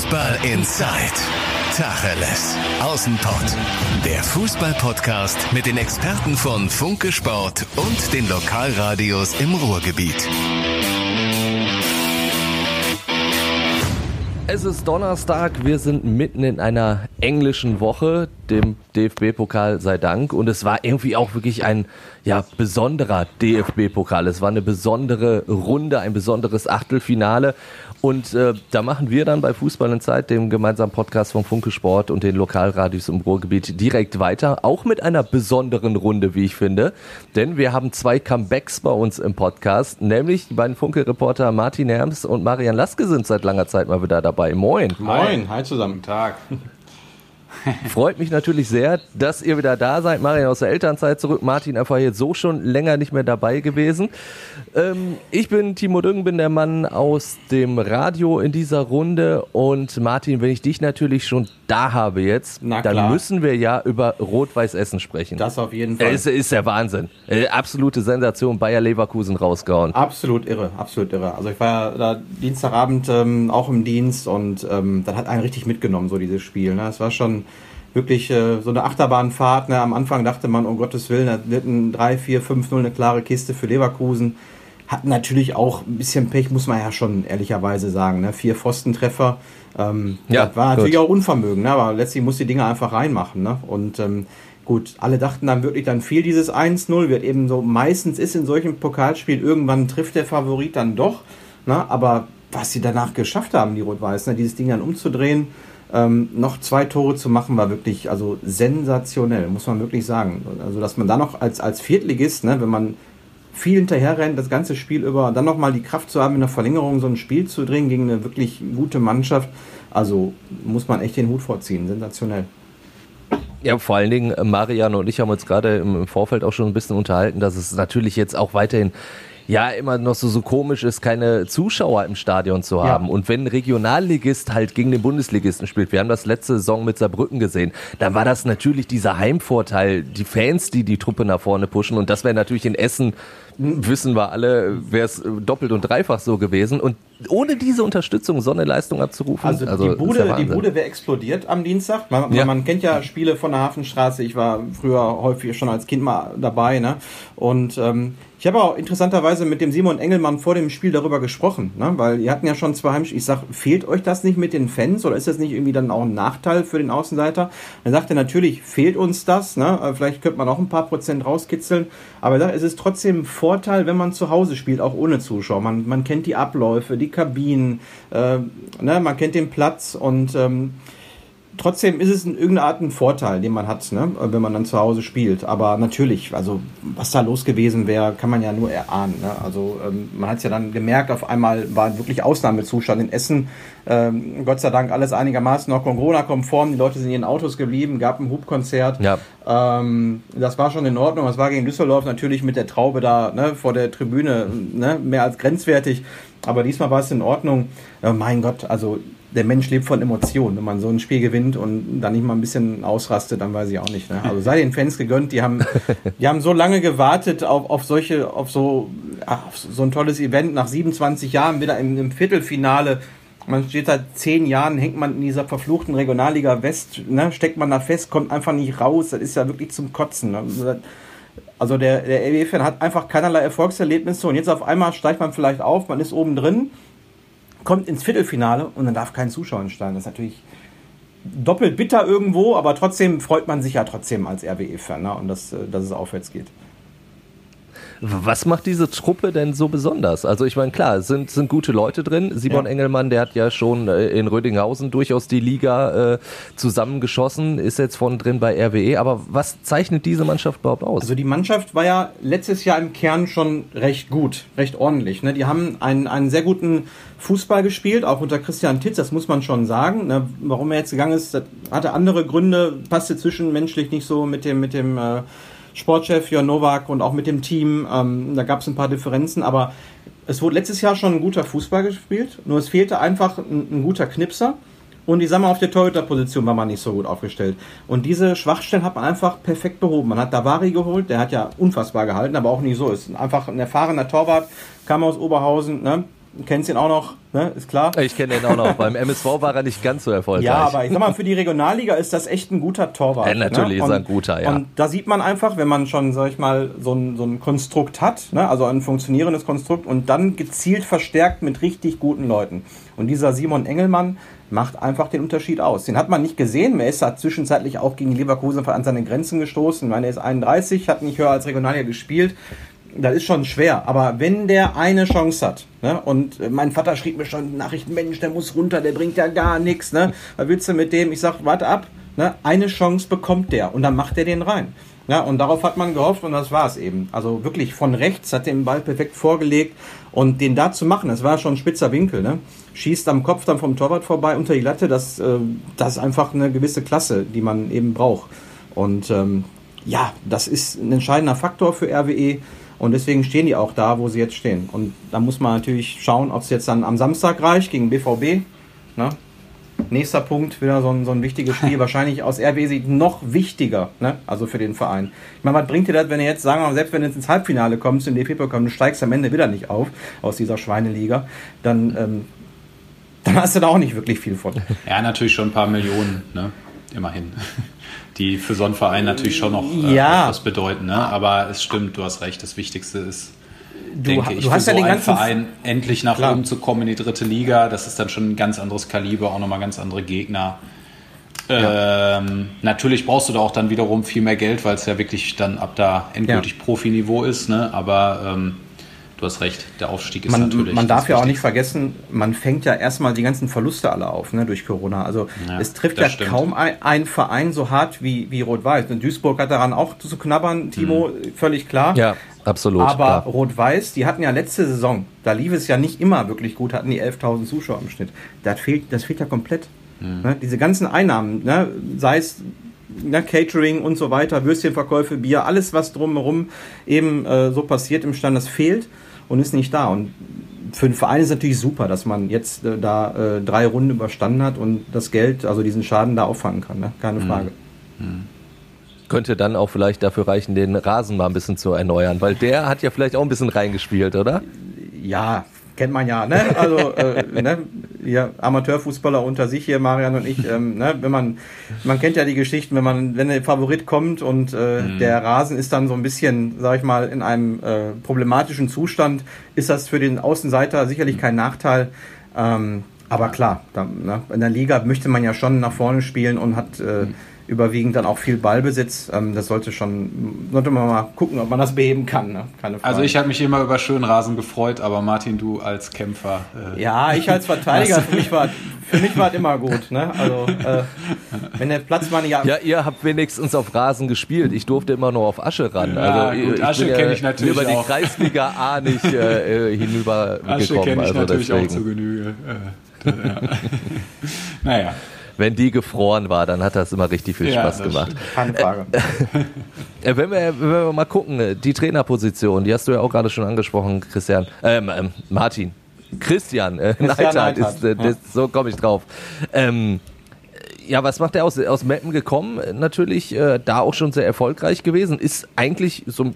Fußball Inside. Tacheles. Außenpott. Der Fußball-Podcast mit den Experten von Funke Sport und den Lokalradios im Ruhrgebiet. Es ist Donnerstag, wir sind mitten in einer englischen Woche, dem DFB-Pokal sei Dank. Und es war irgendwie auch wirklich ein ja, besonderer DFB-Pokal. Es war eine besondere Runde, ein besonderes Achtelfinale. Und äh, da machen wir dann bei Fußball in Zeit, dem gemeinsamen Podcast von Funke Sport und den Lokalradios im Ruhrgebiet, direkt weiter. Auch mit einer besonderen Runde, wie ich finde. Denn wir haben zwei Comebacks bei uns im Podcast, nämlich die beiden Funke-Reporter Martin Herms und Marian Laske sind seit langer Zeit mal wieder dabei. Moin. Moin, hi zusammen. Tag. Freut mich natürlich sehr, dass ihr wieder da seid. Marian aus der Elternzeit zurück. Martin einfach jetzt so schon länger nicht mehr dabei gewesen. Ähm, ich bin Timo Düngen, bin der Mann aus dem Radio in dieser Runde. Und Martin, wenn ich dich natürlich schon da habe jetzt, Na dann klar. müssen wir ja über Rot-Weiß Essen sprechen. Das auf jeden Fall. Es ist der Wahnsinn. Äh, absolute Sensation. Bayer Leverkusen rausgehauen. Absolut irre, absolut irre. Also ich war ja da Dienstagabend ähm, auch im Dienst und ähm, das hat einen richtig mitgenommen, so dieses Spiel. Ne? Es war schon wirklich äh, so eine Achterbahnfahrt. Ne? Am Anfang dachte man, um Gottes Willen, das wird ein 3, 4, 5, 0 eine klare Kiste für Leverkusen. Hatten natürlich auch ein bisschen Pech, muss man ja schon ehrlicherweise sagen. Ne? Vier Pfostentreffer. Ähm, Ja, das war natürlich gut. auch Unvermögen, ne? aber letztlich muss die Dinge einfach reinmachen. Ne? Und ähm, gut, alle dachten dann wirklich, dann fiel dieses 1-0, wird eben so, meistens ist in solchen Pokalspielen, irgendwann trifft der Favorit dann doch. Ne? Aber was sie danach geschafft haben, die Rot-Weiß, ne? dieses Ding dann umzudrehen, ähm, noch zwei Tore zu machen, war wirklich also sensationell, muss man wirklich sagen. Also, dass man dann noch als, als Viertligist, ne, wenn man viel hinterher rennt, das ganze Spiel über, dann nochmal die Kraft zu haben, in der Verlängerung so ein Spiel zu drehen gegen eine wirklich gute Mannschaft, also muss man echt den Hut vorziehen. Sensationell. Ja, vor allen Dingen, äh, Marian und ich haben uns gerade im Vorfeld auch schon ein bisschen unterhalten, dass es natürlich jetzt auch weiterhin ja immer noch so, so komisch ist, keine Zuschauer im Stadion zu haben. Und wenn ein Regionalligist halt gegen den Bundesligisten spielt, wir haben das letzte Saison mit Saarbrücken gesehen, dann war das natürlich dieser Heimvorteil, die Fans, die die Truppe nach vorne pushen. Und das wäre natürlich in Essen, wissen wir alle, wäre es doppelt und dreifach so gewesen. Und ohne diese Unterstützung so eine Leistung abzurufen, Also, die ist ja Bude, die Wahnsinn. Bude wäre explodiert am Dienstag. Man, Ja. man kennt ja Spiele von der Hafenstraße. Ich war früher häufig schon als Kind mal dabei. Ne? Und ähm, ich habe auch interessanterweise mit dem Simon Engelmann vor dem Spiel darüber gesprochen, ne? weil ihr hatten ja schon zwei Heimspiele. Ich sag, fehlt euch das nicht mit den Fans oder ist das nicht irgendwie dann auch ein Nachteil für den Außenseiter? Er sagte, natürlich fehlt uns das. Ne? Äh, Vielleicht könnte man auch ein paar Prozent rauskitzeln. Aber er sagt, es ist trotzdem ein Vorteil, wenn man zu Hause spielt, auch ohne Zuschauer. Man, man kennt die Abläufe, die Kabinen, äh, ne? man kennt den Platz und ähm, trotzdem ist es in irgendeiner Art ein Vorteil, den man hat, ne? wenn man dann zu Hause spielt. Aber natürlich, also was da los gewesen wäre, kann man ja nur erahnen. Ne? Also ähm, man hat es ja dann gemerkt, auf einmal war wirklich Ausnahmezustand in Essen. Ähm, Gott sei Dank alles einigermaßen noch Corona-konform. Die Leute sind in ihren Autos geblieben, gab ein Hubkonzert. Ja. Ähm, das war schon in Ordnung. Das war gegen Düsseldorf natürlich mit der Traube da ne, vor der Tribüne ne, mehr als grenzwertig. Aber diesmal war es in Ordnung. Äh, mein Gott, also der Mensch lebt von Emotionen. Wenn man so ein Spiel gewinnt und dann nicht mal ein bisschen ausrastet, dann weiß ich auch nicht. Ne? Also sei den Fans gegönnt. Die haben, die haben so lange gewartet auf, auf solche, auf so, ach, auf so ein tolles Event. Nach 27 Jahren wieder im, im Viertelfinale. Man steht seit zehn Jahren, hängt man in dieser verfluchten Regionalliga West, ne, steckt man da fest, kommt einfach nicht raus. Das ist ja wirklich zum Kotzen. Ne? Also der, der RWE-Fan hat einfach keinerlei Erfolgserlebnisse und jetzt auf einmal steigt man vielleicht auf, man ist oben drin, kommt ins Viertelfinale und dann darf kein Zuschauer entstehen. Das ist natürlich doppelt bitter irgendwo, aber trotzdem freut man sich ja trotzdem als RWE-Fan ne? und dass, äh, dass es aufwärts geht. Was macht diese Truppe denn so besonders? Also ich meine, klar, es sind, sind gute Leute drin. Simon Ja. Engelmann, der hat ja schon äh, in Rödinghausen durchaus die Liga äh, zusammengeschossen, ist jetzt von drin bei RWE. Aber was zeichnet diese Mannschaft überhaupt aus? Also die Mannschaft war ja letztes Jahr im Kern schon recht gut, recht ordentlich. Ne? Die haben einen, einen sehr guten Fußball gespielt, auch unter Christian Titz, das muss man schon sagen. Ne? Warum er jetzt gegangen ist, hatte andere Gründe, passte zwischenmenschlich nicht so mit dem, mit dem äh, Sportchef Jörn Nowak und auch mit dem Team. Ähm, da gab es ein paar Differenzen, aber es wurde letztes Jahr schon ein guter Fußball gespielt, nur es fehlte einfach ein, ein guter Knipser. Und ich sag mal, auf der Torhüter-Position war man nicht so gut aufgestellt. Und diese Schwachstellen hat man einfach perfekt behoben. Man hat Davari geholt, der hat ja unfassbar gehalten, aber auch nicht so. Ist einfach ein erfahrener Torwart, kam aus Oberhausen, ne? Du kennst ihn auch noch, ne? ist klar. Ich kenne ihn auch noch. Beim MSV war er nicht ganz so erfolgreich. Ja, aber ich sag mal, für die Regionalliga ist das echt ein guter Torwart. Ja, natürlich ne? ist er ein guter, ja. Und da sieht man einfach, wenn man schon, sag ich mal, so ein, so ein Konstrukt hat, ne? also ein funktionierendes Konstrukt und dann gezielt verstärkt mit richtig guten Leuten. Und dieser Simon Engelmann macht einfach den Unterschied aus. Den hat man nicht gesehen. Er ist da zwischenzeitlich auch gegen Leverkusen an seine Grenzen gestoßen. Ich meine, er ist 31, hat nicht höher als Regionalliga gespielt das ist schon schwer. Aber wenn der eine Chance hat, ne, und äh, mein Vater schrieb mir schon Nachrichten, Mensch, der muss runter, der bringt ja gar nichts, ne? Was willst du mit dem? Ich sag, warte ab, ne? Eine Chance bekommt der und dann macht er den rein. Ja, und darauf hat man gehofft und das war es eben. Also wirklich von rechts hat den Ball perfekt vorgelegt und den da zu machen, das war schon ein spitzer Winkel, ne? Schießt am Kopf dann vom Torwart vorbei unter die Latte, das, äh, das ist einfach eine gewisse Klasse, die man eben braucht. Und ähm, ja, das ist ein entscheidender Faktor für RWE. Und deswegen stehen die auch da, wo sie jetzt stehen. Und da muss man natürlich schauen, ob es jetzt dann am Samstag reicht gegen BVB. Ne? Nächster Punkt, wieder so ein, so ein wichtiges Spiel, wahrscheinlich aus RW-Sicht noch wichtiger, ne? also für den Verein. Ich meine, was bringt dir das, wenn du jetzt, sagen wir mal, selbst wenn du jetzt ins Halbfinale kommst, im DFB-Pokal, du steigst am Ende wieder nicht auf, aus dieser Schweineliga, dann, ähm, dann hast du da auch nicht wirklich viel von. Ja, natürlich schon ein paar Millionen, ne? immerhin die für so einen Verein natürlich schon noch äh, ja. etwas bedeuten. Ne? Aber es stimmt, du hast recht, das Wichtigste ist, du, denke ich, du hast für ja so den einen ganzen Verein endlich nach Klar. oben zu kommen in die dritte Liga. Das ist dann schon ein ganz anderes Kaliber, auch nochmal ganz andere Gegner. Ähm, natürlich brauchst du da auch dann wiederum viel mehr Geld, weil es ja wirklich dann ab da endgültig Ja. Profiniveau ist. Ne? Aber ähm, du hast recht, der Aufstieg ist man, natürlich. man darf ja auch nicht vergessen, man fängt ja erstmal die ganzen Verluste alle auf, ne, durch Corona. Also Ja, es trifft ja stimmt. kaum ein, ein Verein so hart wie, wie Rot-Weiß. Und Duisburg hat daran auch zu knabbern, Timo, Mhm. völlig klar. Ja, absolut. Aber. Rot-Weiß, die hatten ja letzte Saison, da lief es ja nicht immer wirklich gut, hatten die 11.000 Zuschauer im Schnitt. Das fehlt, das fehlt ja komplett. Mhm. Ne? Diese ganzen Einnahmen, ne? sei es ne, Catering und so weiter, Würstchenverkäufe, Bier, alles was drumherum eben äh, so passiert im Stand, das fehlt und ist nicht da. Und für den Verein ist es natürlich super, dass man jetzt äh, da äh, drei Runden überstanden hat und das Geld, also diesen Schaden da auffangen kann, ne? keine Frage. Könnte dann auch vielleicht dafür reichen, den Rasen mal ein bisschen zu erneuern, weil der hat ja vielleicht auch ein bisschen reingespielt, oder? Ja, kennt man ja, ne? Also, äh, ne? Hier, Amateurfußballer unter sich hier, Marian und ich, ähm, ne? Wenn man, man kennt ja die Geschichten, wenn man, wenn der Favorit kommt und äh, der Rasen ist dann so ein bisschen, sag ich mal, in einem äh, problematischen Zustand, ist das für den Außenseiter sicherlich kein Nachteil. Ähm, aber klar, da, ne? in der Liga möchte man ja schon nach vorne spielen und hat äh, überwiegend dann auch viel Ballbesitz. Ähm, das sollte schon, sollte man mal gucken, ob man das beheben kann. Ne? Keine Frage. Also ich habe mich immer über Schönrasen gefreut, aber Martin, du als Kämpfer. Äh, Ja, ich als Verteidiger, für mich war, für mich war es immer gut. Ne? Also, äh, wenn der Platzmann ja, Ja, ihr habt wenigstens auf Rasen gespielt. Ich durfte immer nur auf Asche ran. Ja, also gut, ich Asche bin kenn ich natürlich über die auch. Kreisliga A nicht äh, äh, hinübergekommen. Asche kenne ich also natürlich auch deswegen. zu Genüge. Äh, ja. naja. Wenn die gefroren war, dann hat das immer richtig viel Ja, Spaß gemacht. keine Frage. Äh, wenn, wir, wenn wir mal gucken, äh, die Trainerposition, die hast du ja auch gerade schon angesprochen, Christian, ähm, ähm, Martin. Christian, äh, Christian Neidhardt ist, äh, ja. so komme ich drauf. Ähm, ja, was macht er aus, aus Meppen gekommen? Äh, Natürlich äh, da auch schon sehr erfolgreich gewesen. Ist eigentlich so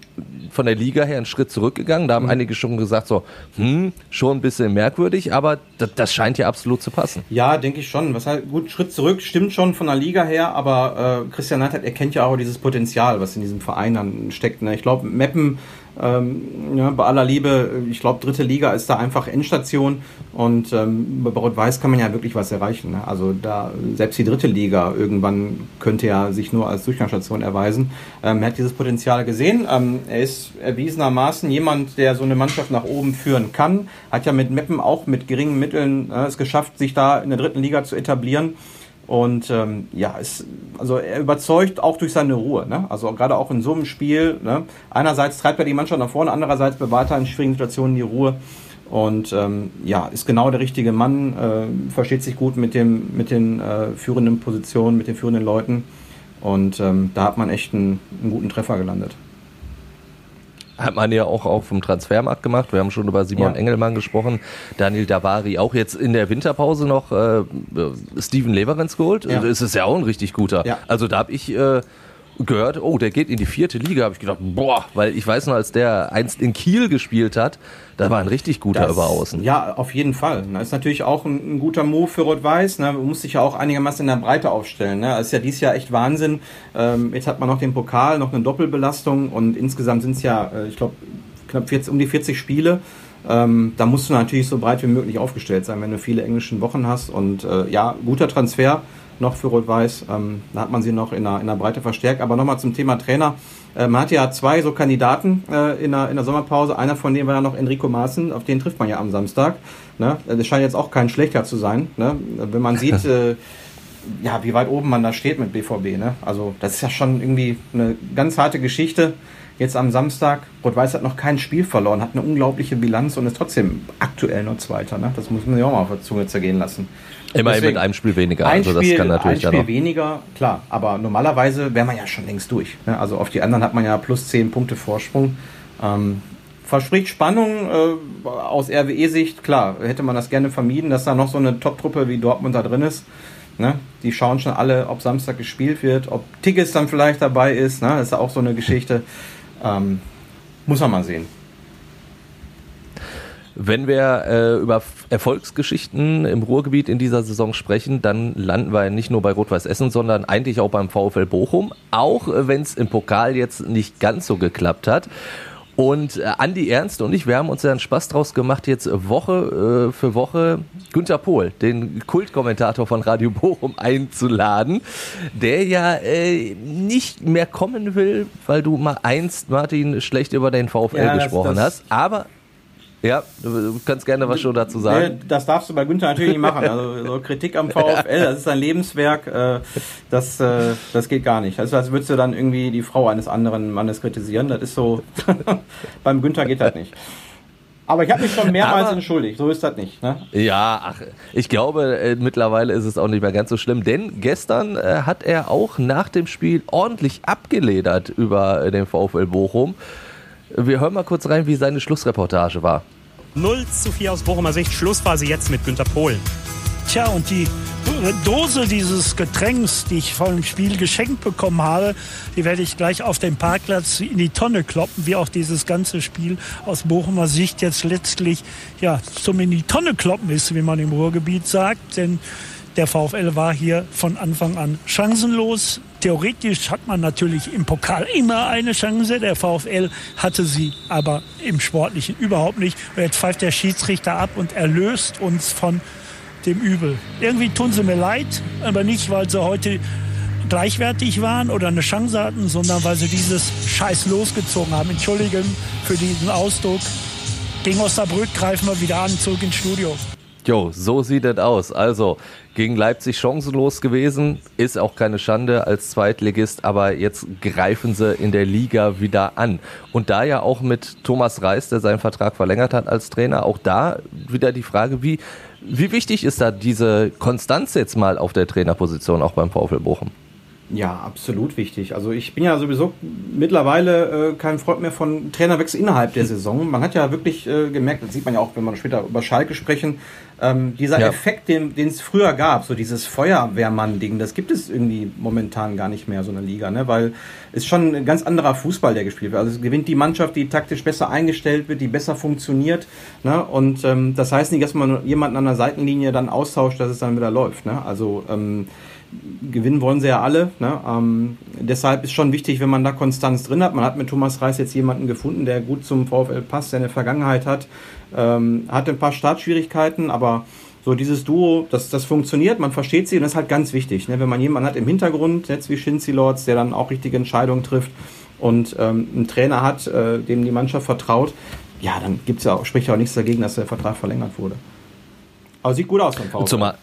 von der Liga her einen Schritt zurückgegangen. Da haben einige schon gesagt, so, hm, schon ein bisschen merkwürdig, aber das, das scheint ja absolut zu passen. Ja, denke ich schon. Was halt, gut, Schritt zurück, stimmt schon von der Liga her, aber äh, Christian Neidhardt erkennt ja auch dieses Potenzial, was in diesem Verein dann steckt. Ne? Ich glaube, Meppen, ähm, ja, bei aller Liebe, ich glaube, dritte Liga ist da einfach Endstation und ähm, bei Rot-Weiß kann man ja wirklich was erreichen. Ne? Also da, selbst die dritte Liga irgendwann könnte ja sich nur als Durchgangsstation erweisen. Ähm, er hat dieses Potenzial gesehen. Ähm, er ist erwiesenermaßen jemand, der so eine Mannschaft nach oben führen kann. Hat ja mit Meppen auch mit geringen Mitteln äh, es geschafft, sich da in der dritten Liga zu etablieren. Und ähm, ja, es, also er überzeugt auch durch seine Ruhe. Ne? Also gerade auch in so einem Spiel. Ne? Einerseits treibt er die Mannschaft nach vorne, andererseits bewahrt er in schwierigen Situationen die Ruhe. Und ähm, ja, ist genau der richtige Mann, äh, versteht sich gut mit, dem, mit den äh, führenden Positionen, mit den führenden Leuten. Und ähm, da hat man echt einen, einen guten Treffer gelandet. Hat man ja auch auf dem Transfermarkt gemacht. Wir haben schon über Simon Ja. Engelmann gesprochen. Daniel Davari auch jetzt in der Winterpause noch äh, Steven Leverenz geholt. Ja. Das ist ja auch ein richtig guter. Ja. Also da habe ich äh, gehört, oh, der geht in die vierte Liga, habe ich gedacht, boah, weil ich weiß noch, als der einst in Kiel gespielt hat, da war ein richtig guter das, über außen. Ja, auf jeden Fall. Das ist natürlich auch ein, ein guter Move für Rot-Weiß. Ne? Man muss sich ja auch einigermaßen in der Breite aufstellen. Ne? Das ist ja dieses Jahr echt Wahnsinn. Ähm, jetzt hat man noch den Pokal, noch eine Doppelbelastung und insgesamt sind es ja, äh, ich glaube, knapp 40, um die 40 Spiele. Ähm, da musst du natürlich so breit wie möglich aufgestellt sein, wenn du viele englische Wochen hast. Und äh, ja, guter Transfer noch für Rot-Weiß. Ähm, da hat man sie noch in der, in der Breite verstärkt. Aber nochmal zum Thema Trainer. Äh, man hat ja zwei so Kandidaten äh, in, der, in der Sommerpause. Einer von denen war ja noch Enrico Maaßen. Auf den trifft man ja am Samstag. Ne? Das scheint jetzt auch kein schlechter zu sein. Ne? Wenn man sieht, äh, ja, wie weit oben man da steht mit BVB. Ne? Also das ist ja schon irgendwie eine ganz harte Geschichte. Jetzt am Samstag, Rot-Weiß hat noch kein Spiel verloren, hat eine unglaubliche Bilanz und ist trotzdem aktuell nur Zweiter. Ne? Das muss man sich auch mal auf der Zunge zergehen lassen. Immerhin Deswegen, mit einem Spiel weniger. Ein also Spiel, das kann natürlich ein Spiel weniger, klar. Aber normalerweise wäre man ja schon längst durch. Ne? Also auf die anderen hat man ja plus 10 Punkte Vorsprung. Ähm, verspricht Spannung äh, aus RWE-Sicht. Klar, hätte man das gerne vermieden, dass da noch so eine Top-Truppe wie Dortmund da drin ist. Ne? Die schauen schon alle, ob Samstag gespielt wird, ob Tickets dann vielleicht dabei ist. Ne? Das ist ja auch so eine Geschichte. Ähm, muss man mal sehen. Wenn wir äh, über Erfolgsgeschichten im Ruhrgebiet in dieser Saison sprechen, dann landen wir nicht nur bei Rot-Weiß Essen, sondern eigentlich auch beim VfL Bochum, auch äh, wenn es im Pokal jetzt nicht ganz so geklappt hat. Und äh, Andi Ernst und ich, wir haben uns ja einen Spaß draus gemacht, jetzt Woche äh, für Woche Günter Pohl, den Kultkommentator von Radio Bochum, einzuladen, der ja äh, nicht mehr kommen will, weil du mal einst, Martin, schlecht über den VfL ja, gesprochen das, das hast. Aber ja, du kannst gerne was schon dazu sagen. Das darfst du bei Günther natürlich nicht machen. Also so Kritik am VfL, das ist ein Lebenswerk, äh, das, äh, das geht gar nicht. Ist, als würdest du dann irgendwie die Frau eines anderen Mannes kritisieren. Das ist so, beim Günther geht das nicht. Aber ich habe mich schon mehrmals Aber, entschuldigt, so ist das nicht. Ne? Ja, ach, ich glaube, äh, mittlerweile ist es auch nicht mehr ganz so schlimm, denn gestern äh, hat er auch nach dem Spiel ordentlich abgeledert über äh, den VfL Bochum. Wir hören mal kurz rein, wie seine Schlussreportage war. 0 zu 4 aus Bochumer Sicht. Schlussphase jetzt mit Günter Pohl. Tja, und die Dose dieses Getränks, die ich vor dem Spiel geschenkt bekommen habe, die werde ich gleich auf dem Parkplatz in die Tonne kloppen, wie auch dieses ganze Spiel aus Bochumer Sicht jetzt letztlich ja zum in die Tonne kloppen ist, wie man im Ruhrgebiet sagt. Denn der VfL war hier von Anfang an chancenlos. Theoretisch hat man natürlich im Pokal immer eine Chance. Der VfL hatte sie aber im Sportlichen überhaupt nicht. Und jetzt pfeift der Schiedsrichter ab und erlöst uns von dem Übel. Irgendwie tun sie mir leid, aber nicht, weil sie heute gleichwertig waren oder eine Chance hatten, sondern weil sie dieses Scheiß losgezogen haben. Entschuldigen für diesen Ausdruck. Gegen Osnabrück greifen wir wieder an, zurück ins Studio. Jo, so sieht es aus. Also gegen Leipzig chancenlos gewesen, ist auch keine Schande als Zweitligist, aber jetzt greifen sie in der Liga wieder an. Und da ja auch mit Thomas Reis, der seinen Vertrag verlängert hat als Trainer, auch da wieder die Frage, wie, wie wichtig ist da diese Konstanz jetzt mal auf der Trainerposition auch beim VfL Bochum? Ja, absolut wichtig. Also ich bin ja sowieso mittlerweile äh, kein Freund mehr von Trainerwechsel innerhalb der Saison. Man hat ja wirklich äh, gemerkt, das sieht man ja auch, wenn man später über Schalke sprechen, ähm, dieser ja. Effekt, den es früher gab, so dieses Feuerwehrmann-Ding, das gibt es irgendwie momentan gar nicht mehr, so eine Liga, ne? weil es schon ein ganz anderer Fußball, der gespielt wird. Also es gewinnt die Mannschaft, die taktisch besser eingestellt wird, die besser funktioniert. Ne? Und ähm, das heißt nicht, dass man jemanden an der Seitenlinie dann austauscht, dass es dann wieder läuft. Ne? Also ähm, gewinnen wollen sie ja alle. Ne? Ähm, deshalb ist schon wichtig, wenn man da Konstanz drin hat. Man hat mit Thomas Reis jetzt jemanden gefunden, der gut zum VfL passt, der eine Vergangenheit hat. Ähm, hatte ein paar Startschwierigkeiten, aber so dieses Duo, das, das funktioniert, man versteht sie und das ist halt ganz wichtig. Ne? Wenn man jemanden hat im Hintergrund, jetzt wie Shinzi Lords, der dann auch richtige Entscheidungen trifft und ähm, einen Trainer hat, äh, dem die Mannschaft vertraut, ja, dann gibt's ja auch, spricht ja auch nichts dagegen, dass der Vertrag verlängert wurde. Aber sieht gut aus vom VfL. Zumal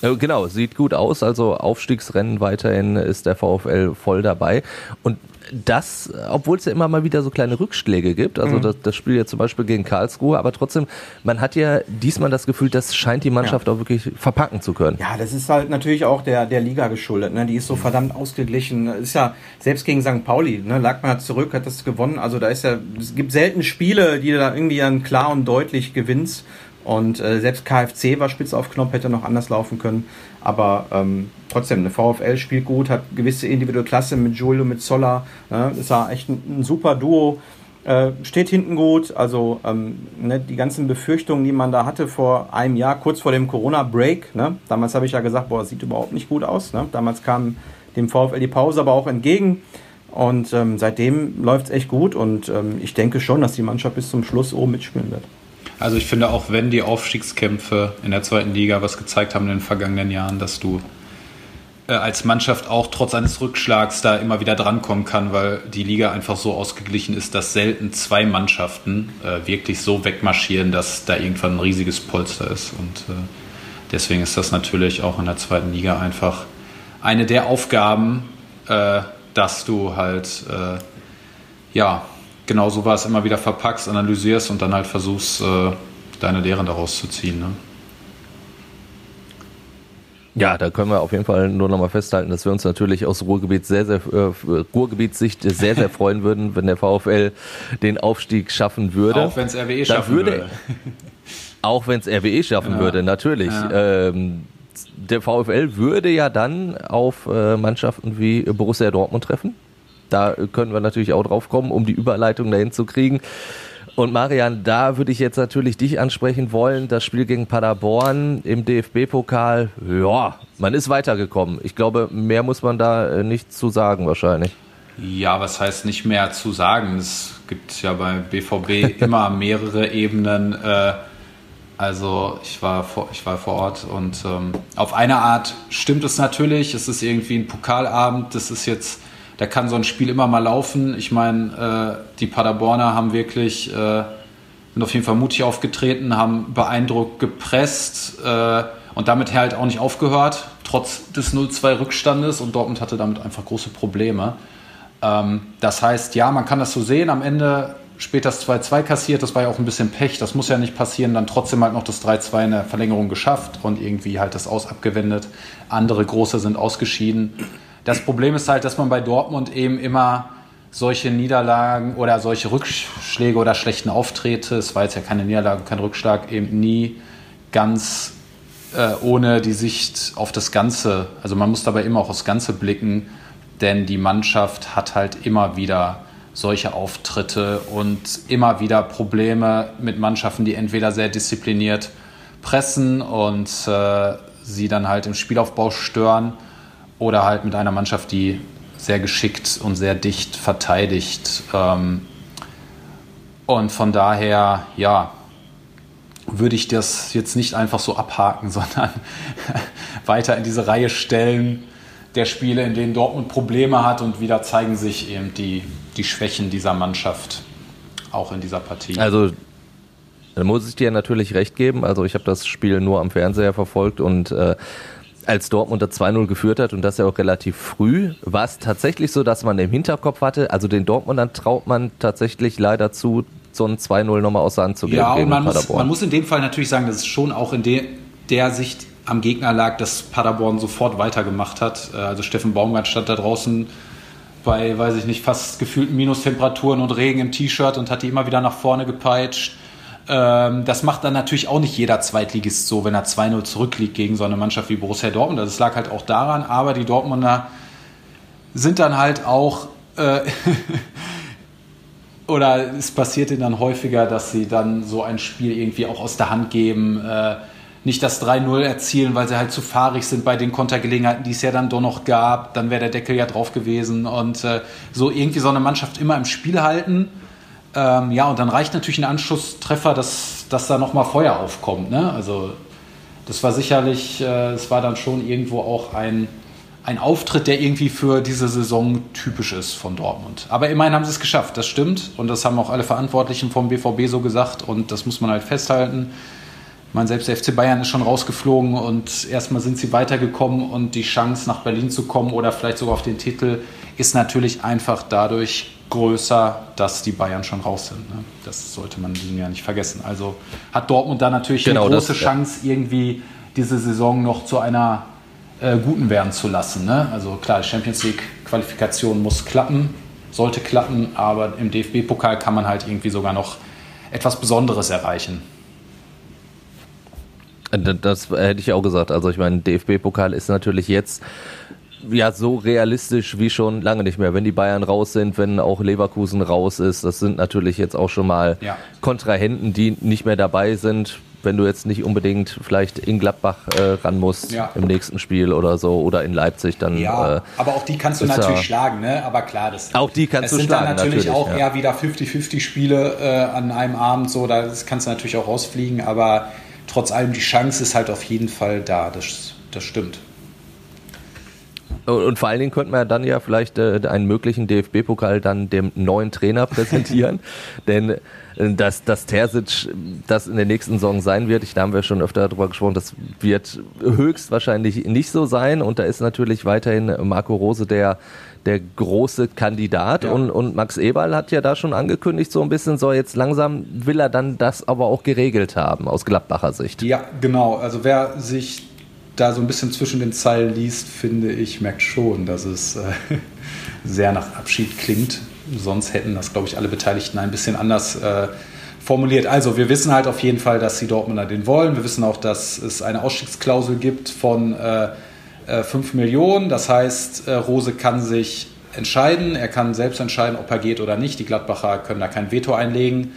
Genau, sieht gut aus. Also Aufstiegsrennen weiterhin ist der VfL voll dabei. Und das, obwohl es ja immer mal wieder so kleine Rückschläge gibt, also mhm. das, das Spiel ja zum Beispiel gegen Karlsruhe, aber trotzdem, man hat ja diesmal das Gefühl, das scheint die Mannschaft ja. auch wirklich verpacken zu können. Ja, das ist halt natürlich auch der, der Liga geschuldet, ne? die ist so mhm. verdammt ausgeglichen, ist ja selbst gegen St. Pauli, ne? lag man zurück, hat das gewonnen, also da ist ja, es gibt selten Spiele, die du da irgendwie dann klar und deutlich gewinnst und äh, selbst KFC war spitz auf Knopf, hätte noch anders laufen können. Aber ähm, trotzdem, der VfL spielt gut, hat gewisse individuelle Klasse mit Julio, mit Zoller. Ne? Ist ja echt ein, ein super Duo. Äh, steht hinten gut. Also ähm, ne, die ganzen Befürchtungen, die man da hatte vor einem Jahr, kurz vor dem Corona-Break. Ne? Damals habe ich ja gesagt, boah, sieht überhaupt nicht gut aus. Ne? Damals kam dem VfL die Pause aber auch entgegen. Und ähm, seitdem läuft es echt gut und ähm, ich denke schon, dass die Mannschaft bis zum Schluss oben mitspielen wird. Also ich finde auch, wenn die Aufstiegskämpfe in der zweiten Liga was gezeigt haben in den vergangenen Jahren, dass du äh, als Mannschaft auch trotz eines Rückschlags da immer wieder drankommen kann, weil die Liga einfach so ausgeglichen ist, dass selten zwei Mannschaften äh, wirklich so wegmarschieren, dass da irgendwann ein riesiges Polster ist. Und äh, deswegen ist das natürlich auch in der zweiten Liga einfach eine der Aufgaben, äh, dass du halt äh, ja genau sowas immer wieder verpackst, analysierst und dann halt versuchst, äh, deine Lehren daraus zu ziehen. Ne? Ja, da können wir auf jeden Fall nur noch mal festhalten, dass wir uns natürlich aus Ruhrgebiet sehr, sehr, äh, Ruhrgebietssicht sehr, sehr freuen würden, wenn der VfL den Aufstieg schaffen würde. Auch wenn es RWE schaffen würde. würde. Auch wenn es RWE schaffen ja. würde, natürlich. Ja. Ähm, der VfL würde ja dann auf äh, Mannschaften wie Borussia Dortmund treffen. Da können wir natürlich auch drauf kommen, um die Überleitung dahin zu kriegen. Und Marian, da würde ich jetzt natürlich dich ansprechen wollen. Das Spiel gegen Paderborn im DFB-Pokal, ja, man ist weitergekommen. Ich glaube, mehr muss man da äh, nicht zu sagen wahrscheinlich. Ja, was heißt nicht mehr zu sagen? Es gibt ja bei BVB immer mehrere Ebenen. Äh, also ich war vor, ich war vor Ort und ähm, auf eine Art stimmt es natürlich. Es ist irgendwie ein Pokalabend. Das ist jetzt da kann so ein Spiel immer mal laufen. Ich meine, äh, die Paderborner haben wirklich, äh, sind auf jeden Fall mutig aufgetreten, haben beeindruckt gepresst äh, und damit halt auch nicht aufgehört, trotz des 0-2 Rückstandes und Dortmund hatte damit einfach große Probleme. Ähm, das heißt, ja, man kann das so sehen, am Ende später das 2-2 kassiert, das war ja auch ein bisschen Pech, das muss ja nicht passieren, dann trotzdem halt noch das 3-2 in der Verlängerung geschafft und irgendwie halt das Aus abgewendet. Andere große sind ausgeschieden. Das Problem ist halt, dass man bei Dortmund eben immer solche Niederlagen oder solche Rückschläge oder schlechten Auftritte, es war jetzt ja keine Niederlage, kein Rückschlag, eben nie ganz äh, ohne die Sicht auf das Ganze, also man muss dabei immer auch aufs Ganze blicken, denn die Mannschaft hat halt immer wieder solche Auftritte und immer wieder Probleme mit Mannschaften, die entweder sehr diszipliniert pressen und äh, sie dann halt im Spielaufbau stören oder halt mit einer Mannschaft, die sehr geschickt und sehr dicht verteidigt. Ähm, und von daher, ja, würde ich das jetzt nicht einfach so abhaken, sondern weiter in diese Reihe stellen der Spiele, in denen Dortmund Probleme hat und wieder zeigen sich eben die, die Schwächen dieser Mannschaft auch in dieser Partie. Also da muss ich dir natürlich recht geben. Also ich habe das Spiel nur am Fernseher verfolgt und äh, als Dortmund da 2-0 geführt hat und das ja auch relativ früh, war es tatsächlich so, dass man im Hinterkopf hatte, also den Dortmundern traut man tatsächlich leider zu, so ein 2-0 nochmal aus der Hand zu geben. Ja, und man muss, man muss in dem Fall natürlich sagen, dass es schon auch in de, der Sicht am Gegner lag, dass Paderborn sofort weitergemacht hat. Äh, also Steffen Baumgart stand da draußen bei, weiß ich nicht, fast gefühlten Minustemperaturen und Regen im T-Shirt und hat die immer wieder nach vorne gepeitscht. Ähm, das macht dann natürlich auch nicht jeder Zweitligist so, wenn er 2-0 zurückliegt gegen so eine Mannschaft wie Borussia Dortmund. Das lag halt auch daran, aber die Dortmunder sind dann halt auch, äh, oder es passiert ihnen dann häufiger, dass sie dann so ein Spiel irgendwie auch aus der Hand geben, äh, nicht das 3-0 erzielen, weil sie halt zu fahrig sind bei den Kontergelegenheiten, die es ja dann doch noch gab. Dann wäre der Deckel ja drauf gewesen und äh, so irgendwie so eine Mannschaft immer im Spiel halten ähm, ja, und dann reicht natürlich ein Anschlusstreffer, dass, dass da nochmal Feuer aufkommt. Ne? Also das war sicherlich, äh, es war dann schon irgendwo auch ein, ein Auftritt, der irgendwie für diese Saison typisch ist von Dortmund. Aber immerhin haben sie es geschafft, das stimmt. Und das haben auch alle Verantwortlichen vom BVB so gesagt. Und das muss man halt festhalten. Man selbst der FC Bayern ist schon rausgeflogen und erstmal sind sie weitergekommen und die Chance nach Berlin zu kommen oder vielleicht sogar auf den Titel ist natürlich einfach dadurch größer, dass die Bayern schon raus sind. Ne? Das sollte man diesem Jahr nicht vergessen. Also hat Dortmund da natürlich genau, eine große das, Chance, ja. irgendwie diese Saison noch zu einer äh, guten werden zu lassen. Ne? Also klar, die Champions League-Qualifikation muss klappen, sollte klappen, aber im DFB-Pokal kann man halt irgendwie sogar noch etwas Besonderes erreichen. Das hätte ich auch gesagt. Also ich meine, DFB-Pokal ist natürlich jetzt ja so realistisch wie schon lange nicht mehr. Wenn die Bayern raus sind, wenn auch Leverkusen raus ist, das sind natürlich jetzt auch schon mal ja. Kontrahenten, die nicht mehr dabei sind. Wenn du jetzt nicht unbedingt vielleicht in Gladbach äh, ran musst ja. im nächsten Spiel oder so oder in Leipzig, dann. Ja, äh, aber auch die kannst du natürlich ja, schlagen, ne? Aber klar, das. Auch die kannst du schlagen. Sind dann natürlich, natürlich auch eher wieder 50-50 Spiele äh, an einem Abend, so, da kannst du natürlich auch rausfliegen, aber trotz allem die Chance ist halt auf jeden Fall da. Das, das stimmt. Und vor allen Dingen könnte man dann ja vielleicht äh, einen möglichen DFB-Pokal dann dem neuen Trainer präsentieren. Denn äh, dass, dass Terzic das in der nächsten Saison sein wird, ich, da haben wir schon öfter darüber gesprochen, das wird höchstwahrscheinlich nicht so sein. Und da ist natürlich weiterhin Marco Rose der der große Kandidat ja. und, und Max Eberl hat ja da schon angekündigt, so ein bisschen, so jetzt langsam will er dann das aber auch geregelt haben, aus Gladbacher Sicht. Ja, genau. Also wer sich da so ein bisschen zwischen den Zeilen liest, finde ich, merkt schon, dass es äh, sehr nach Abschied klingt. Sonst hätten das, glaube ich, alle Beteiligten ein bisschen anders äh, formuliert. Also, wir wissen halt auf jeden Fall, dass die Dortmunder den wollen. Wir wissen auch, dass es eine Ausstiegsklausel gibt von äh, 5 äh, Millionen. Das heißt, äh, Rose kann sich entscheiden. Er kann selbst entscheiden, ob er geht oder nicht. Die Gladbacher können da kein Veto einlegen.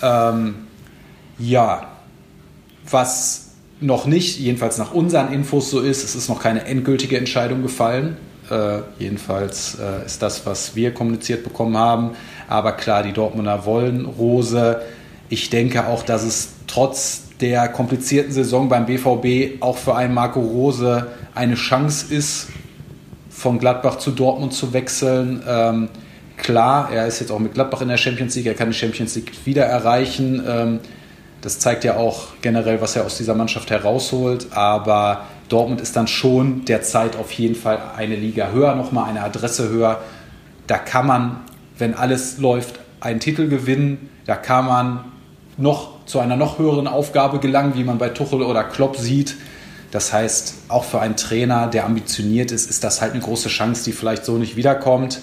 Ähm, ja, was noch nicht, jedenfalls nach unseren Infos so ist. Es ist noch keine endgültige Entscheidung gefallen. Äh, jedenfalls äh, ist das, was wir kommuniziert bekommen haben. Aber klar, die Dortmunder wollen Rose. Ich denke auch, dass es trotz der komplizierten Saison beim BVB auch für einen Marco Rose eine Chance ist, von Gladbach zu Dortmund zu wechseln. Ähm, klar, er ist jetzt auch mit Gladbach in der Champions League, er kann die Champions League wieder erreichen. Ähm, das zeigt ja auch generell, was er aus dieser Mannschaft herausholt. Aber Dortmund ist dann schon derzeit auf jeden Fall eine Liga höher, nochmal eine Adresse höher. Da kann man, wenn alles läuft, einen Titel gewinnen. Da kann man noch zu einer noch höheren Aufgabe gelangen, wie man bei Tuchel oder Klopp sieht. Das heißt, auch für einen Trainer, der ambitioniert ist, ist das halt eine große Chance, die vielleicht so nicht wiederkommt.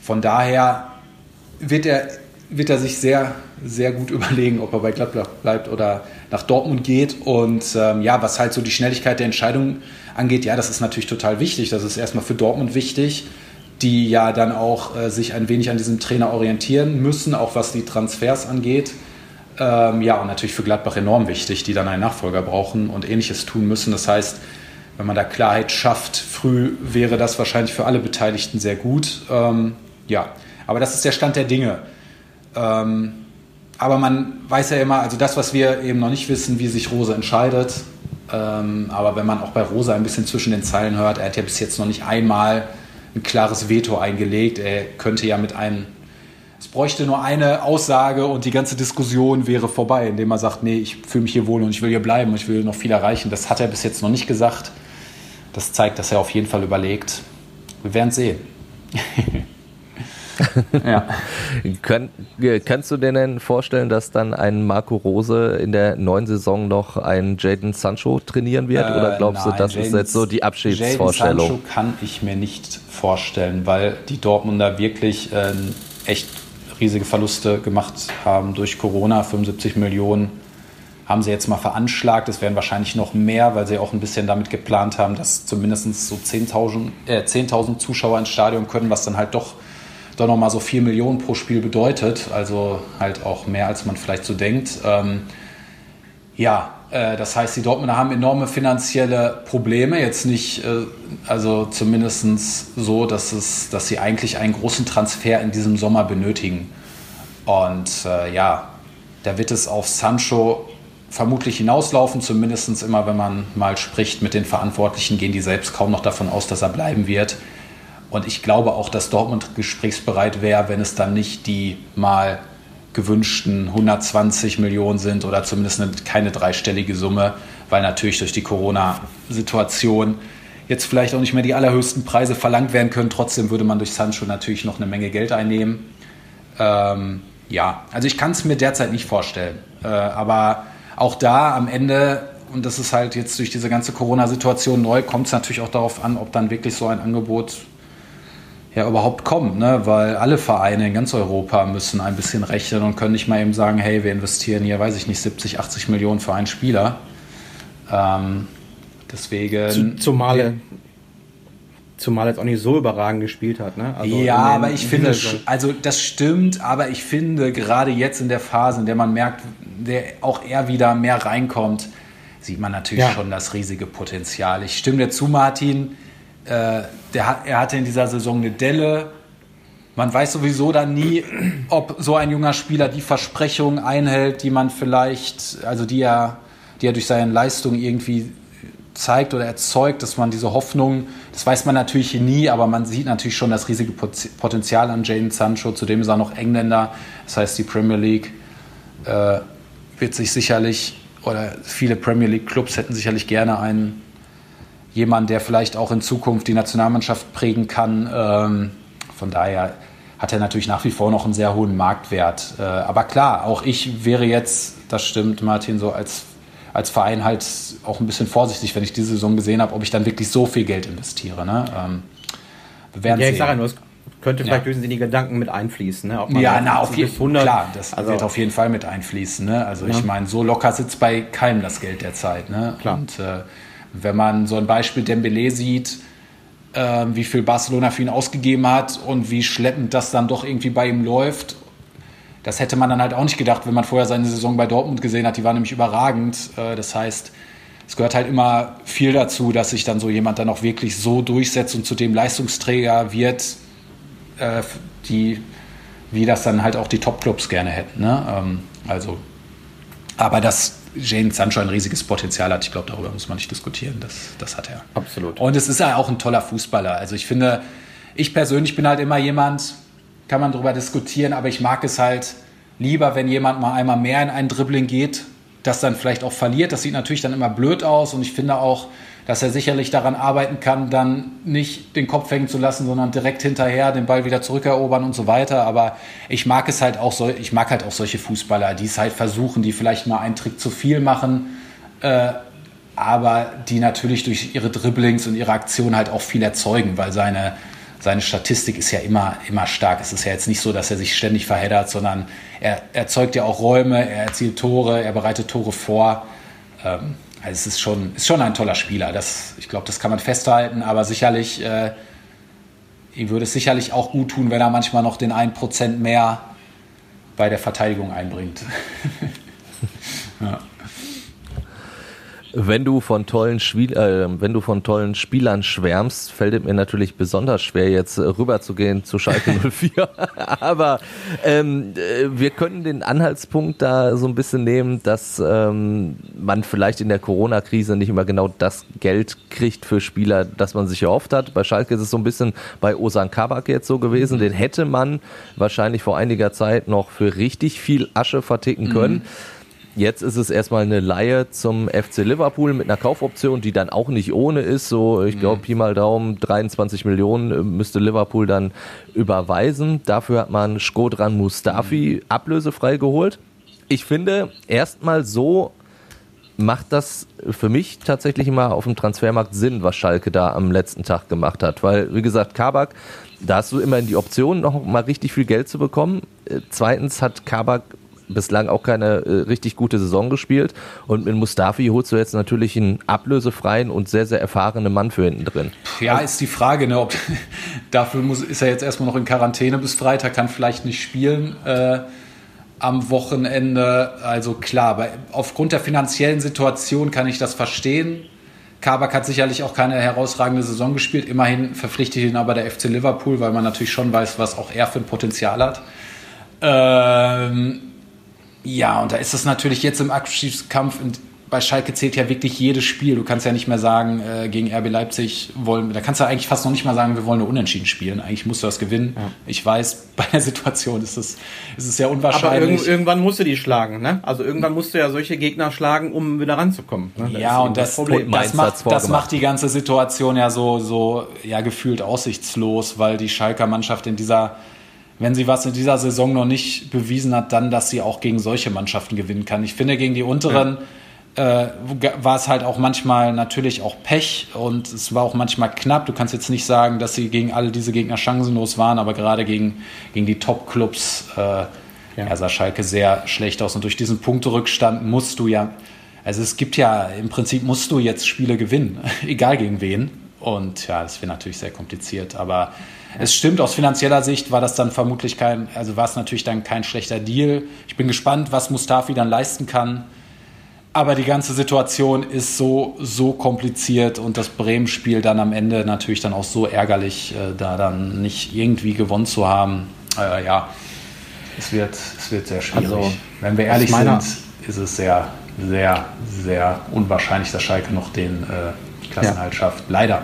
Von daher wird er wird er sich sehr, sehr gut überlegen, ob er bei Gladbach bleibt oder nach Dortmund geht. Und ähm, ja, was halt so die Schnelligkeit der Entscheidung angeht, ja, das ist natürlich total wichtig. Das ist erstmal für Dortmund wichtig, die ja dann auch äh, sich ein wenig an diesem Trainer orientieren müssen, auch was die Transfers angeht. Ähm, ja, und natürlich für Gladbach enorm wichtig, die dann einen Nachfolger brauchen und ähnliches tun müssen. Das heißt, wenn man da Klarheit schafft, früh wäre das wahrscheinlich für alle Beteiligten sehr gut. Ähm, ja, aber das ist der Stand der Dinge. Ähm, aber man weiß ja immer, also das, was wir eben noch nicht wissen, wie sich Rose entscheidet. Ähm, aber wenn man auch bei Rose ein bisschen zwischen den Zeilen hört, er hat ja bis jetzt noch nicht einmal ein klares Veto eingelegt. Er könnte ja mit einem, es bräuchte nur eine Aussage und die ganze Diskussion wäre vorbei, indem er sagt, nee, ich fühle mich hier wohl und ich will hier bleiben und ich will noch viel erreichen. Das hat er bis jetzt noch nicht gesagt. Das zeigt, dass er auf jeden Fall überlegt. Wir werden sehen. ja. Kön kannst du dir denn vorstellen, dass dann ein Marco Rose in der neuen Saison noch einen Jaden Sancho trainieren wird? Äh, Oder glaubst nein, du, das Jadens, ist jetzt so die Abschiedsvorstellung? Jaden Sancho kann ich mir nicht vorstellen, weil die Dortmunder wirklich äh, echt riesige Verluste gemacht haben durch Corona, 75 Millionen haben sie jetzt mal veranschlagt. Es werden wahrscheinlich noch mehr, weil sie auch ein bisschen damit geplant haben, dass zumindest so 10.000 äh, 10 Zuschauer ins Stadion können, was dann halt doch doch nochmal so 4 Millionen pro Spiel bedeutet. Also halt auch mehr, als man vielleicht so denkt. Ähm, ja, äh, das heißt, die Dortmunder haben enorme finanzielle Probleme. Jetzt nicht, äh, also zumindest so, dass, es, dass sie eigentlich einen großen Transfer in diesem Sommer benötigen. Und äh, ja, da wird es auf Sancho vermutlich hinauslaufen, zumindest immer, wenn man mal spricht mit den Verantwortlichen, gehen die selbst kaum noch davon aus, dass er bleiben wird. Und ich glaube auch, dass Dortmund gesprächsbereit wäre, wenn es dann nicht die mal gewünschten 120 Millionen sind oder zumindest eine, keine dreistellige Summe, weil natürlich durch die Corona-Situation jetzt vielleicht auch nicht mehr die allerhöchsten Preise verlangt werden können. Trotzdem würde man durch Sancho natürlich noch eine Menge Geld einnehmen. Ähm, ja, also ich kann es mir derzeit nicht vorstellen. Äh, aber auch da am Ende, und das ist halt jetzt durch diese ganze Corona-Situation neu, kommt es natürlich auch darauf an, ob dann wirklich so ein Angebot ja überhaupt kommt, ne? weil alle Vereine in ganz Europa müssen ein bisschen rechnen und können nicht mal eben sagen, hey, wir investieren hier, weiß ich nicht, 70, 80 Millionen für einen Spieler. Ähm, deswegen. Zumal, zumal er jetzt auch nicht so überragend gespielt hat. Ne? Also ja, aber ich finde, also das stimmt, aber ich finde, gerade jetzt in der Phase, in der man merkt, der auch er wieder mehr reinkommt, sieht man natürlich ja. schon das riesige Potenzial. Ich stimme dir zu, Martin. Äh, der er hatte in dieser Saison eine Delle. Man weiß sowieso dann nie, ob so ein junger Spieler die Versprechungen einhält, die man vielleicht, also die er, die er durch seine Leistung irgendwie zeigt oder erzeugt, dass man diese Hoffnung, das weiß man natürlich nie, aber man sieht natürlich schon das riesige Potenzial an Jaden Sancho. Zudem ist er noch Engländer. Das heißt, die Premier League äh, wird sich sicherlich, oder viele Premier League Clubs hätten sicherlich gerne einen jemand, der vielleicht auch in Zukunft die Nationalmannschaft prägen kann. Ähm, von daher hat er natürlich nach wie vor noch einen sehr hohen Marktwert. Äh, aber klar, auch ich wäre jetzt, das stimmt, Martin, so als, als Verein halt auch ein bisschen vorsichtig, wenn ich diese Saison gesehen habe, ob ich dann wirklich so viel Geld investiere. Ne? Ähm, wir werden ja, ich sage nur, es könnte vielleicht ja. in die Gedanken mit einfließen. Ne? ja, na, auf jeden Fall. Klar, das also, wird auf jeden Fall mit einfließen. Ne? Also ja. ich meine, so locker sitzt bei keinem das Geld der Zeit. Ne? Klar. Und äh, wenn man so ein Beispiel Dembele sieht, äh, wie viel Barcelona für ihn ausgegeben hat und wie schleppend das dann doch irgendwie bei ihm läuft, das hätte man dann halt auch nicht gedacht, wenn man vorher seine Saison bei Dortmund gesehen hat. Die war nämlich überragend. Äh, das heißt, es gehört halt immer viel dazu, dass sich dann so jemand dann auch wirklich so durchsetzt und zu dem Leistungsträger wird, äh, die, wie das dann halt auch die Top-Clubs gerne hätten. Ne? Ähm, also, aber das Jane Sancho ein riesiges Potenzial hat. Ich glaube, darüber muss man nicht diskutieren. Das, das hat er. Absolut. Und es ist ja auch ein toller Fußballer. Also ich finde, ich persönlich bin halt immer jemand, kann man darüber diskutieren, aber ich mag es halt lieber, wenn jemand mal einmal mehr in ein Dribbling geht, das dann vielleicht auch verliert. Das sieht natürlich dann immer blöd aus und ich finde auch, dass er sicherlich daran arbeiten kann, dann nicht den Kopf hängen zu lassen, sondern direkt hinterher den Ball wieder zurückerobern und so weiter. Aber ich mag es halt auch so, ich mag halt auch solche Fußballer, die es halt versuchen, die vielleicht mal einen Trick zu viel machen, äh, aber die natürlich durch ihre Dribblings und ihre Aktion halt auch viel erzeugen, weil seine, seine Statistik ist ja immer, immer stark. Es ist ja jetzt nicht so, dass er sich ständig verheddert, sondern er erzeugt ja auch Räume, er erzielt Tore, er bereitet Tore vor. Ähm, also es ist schon, ist schon ein toller Spieler. Das, ich glaube, das kann man festhalten, aber sicherlich, äh, ihm würde es sicherlich auch gut tun, wenn er manchmal noch den 1% mehr bei der Verteidigung einbringt. ja. Wenn du von tollen Spiel, äh, wenn du von tollen Spielern schwärmst, fällt es mir natürlich besonders schwer, jetzt äh, rüberzugehen zu Schalke 04. Aber ähm, äh, wir können den Anhaltspunkt da so ein bisschen nehmen, dass ähm, man vielleicht in der Corona-Krise nicht immer genau das Geld kriegt für Spieler, das man sich erhofft hat. Bei Schalke ist es so ein bisschen bei Osan Kabak jetzt so gewesen. Den hätte man wahrscheinlich vor einiger Zeit noch für richtig viel Asche verticken können. Mhm. Jetzt ist es erstmal eine Laie zum FC Liverpool mit einer Kaufoption, die dann auch nicht ohne ist. So, ich glaube, mhm. Pi mal Daumen, 23 Millionen äh, müsste Liverpool dann überweisen. Dafür hat man Skodran Mustafi mhm. ablösefrei geholt. Ich finde, erstmal so macht das für mich tatsächlich immer auf dem Transfermarkt Sinn, was Schalke da am letzten Tag gemacht hat. Weil, wie gesagt, Kabak, da hast du immerhin die Option, noch mal richtig viel Geld zu bekommen. Äh, zweitens hat Kabak bislang auch keine äh, richtig gute Saison gespielt. Und mit Mustafi holst du jetzt natürlich einen ablösefreien und sehr, sehr erfahrenen Mann für hinten drin. Ja, ist die Frage, ne, ob dafür muss, ist er jetzt erstmal noch in Quarantäne bis Freitag, kann vielleicht nicht spielen. Äh, am Wochenende, also klar, bei, aufgrund der finanziellen Situation kann ich das verstehen. Kabak hat sicherlich auch keine herausragende Saison gespielt. Immerhin verpflichtet ihn aber der FC Liverpool, weil man natürlich schon weiß, was auch er für ein Potenzial hat. Ähm, ja, und da ist es natürlich jetzt im Abschiedskampf, bei Schalke zählt ja wirklich jedes Spiel. Du kannst ja nicht mehr sagen, äh, gegen RB Leipzig wollen, da kannst du eigentlich fast noch nicht mal sagen, wir wollen nur unentschieden spielen. Eigentlich musst du das gewinnen. Ja. Ich weiß, bei der Situation ist es, ist es sehr unwahrscheinlich. Aber irg irgendwann musst du die schlagen, ne? Also irgendwann musst du ja solche Gegner schlagen, um wieder ranzukommen. Ne? Das ja, und das, das, Problem. das, macht, das macht die ganze Situation ja so, so, ja, gefühlt aussichtslos, weil die Schalker Mannschaft in dieser wenn sie was in dieser Saison noch nicht bewiesen hat, dann, dass sie auch gegen solche Mannschaften gewinnen kann. Ich finde, gegen die unteren äh, war es halt auch manchmal natürlich auch Pech und es war auch manchmal knapp. Du kannst jetzt nicht sagen, dass sie gegen alle diese Gegner chancenlos waren, aber gerade gegen, gegen die Top-Clubs äh, ja. ja, sah Schalke sehr schlecht aus. Und durch diesen Punkterückstand musst du ja, also es gibt ja, im Prinzip musst du jetzt Spiele gewinnen, egal gegen wen. Und ja, das wäre natürlich sehr kompliziert, aber es stimmt, aus finanzieller Sicht war das dann vermutlich kein, also war es natürlich dann kein schlechter Deal. Ich bin gespannt, was Mustafi dann leisten kann. Aber die ganze Situation ist so, so kompliziert und das Bremen-Spiel dann am Ende natürlich dann auch so ärgerlich, äh, da dann nicht irgendwie gewonnen zu haben. Äh, ja, es wird, es wird sehr schwierig. Also, Wenn wir ehrlich sind, ist es sehr, sehr, sehr unwahrscheinlich, dass Schalke noch den äh, Klassenhalt ja. schafft. Leider.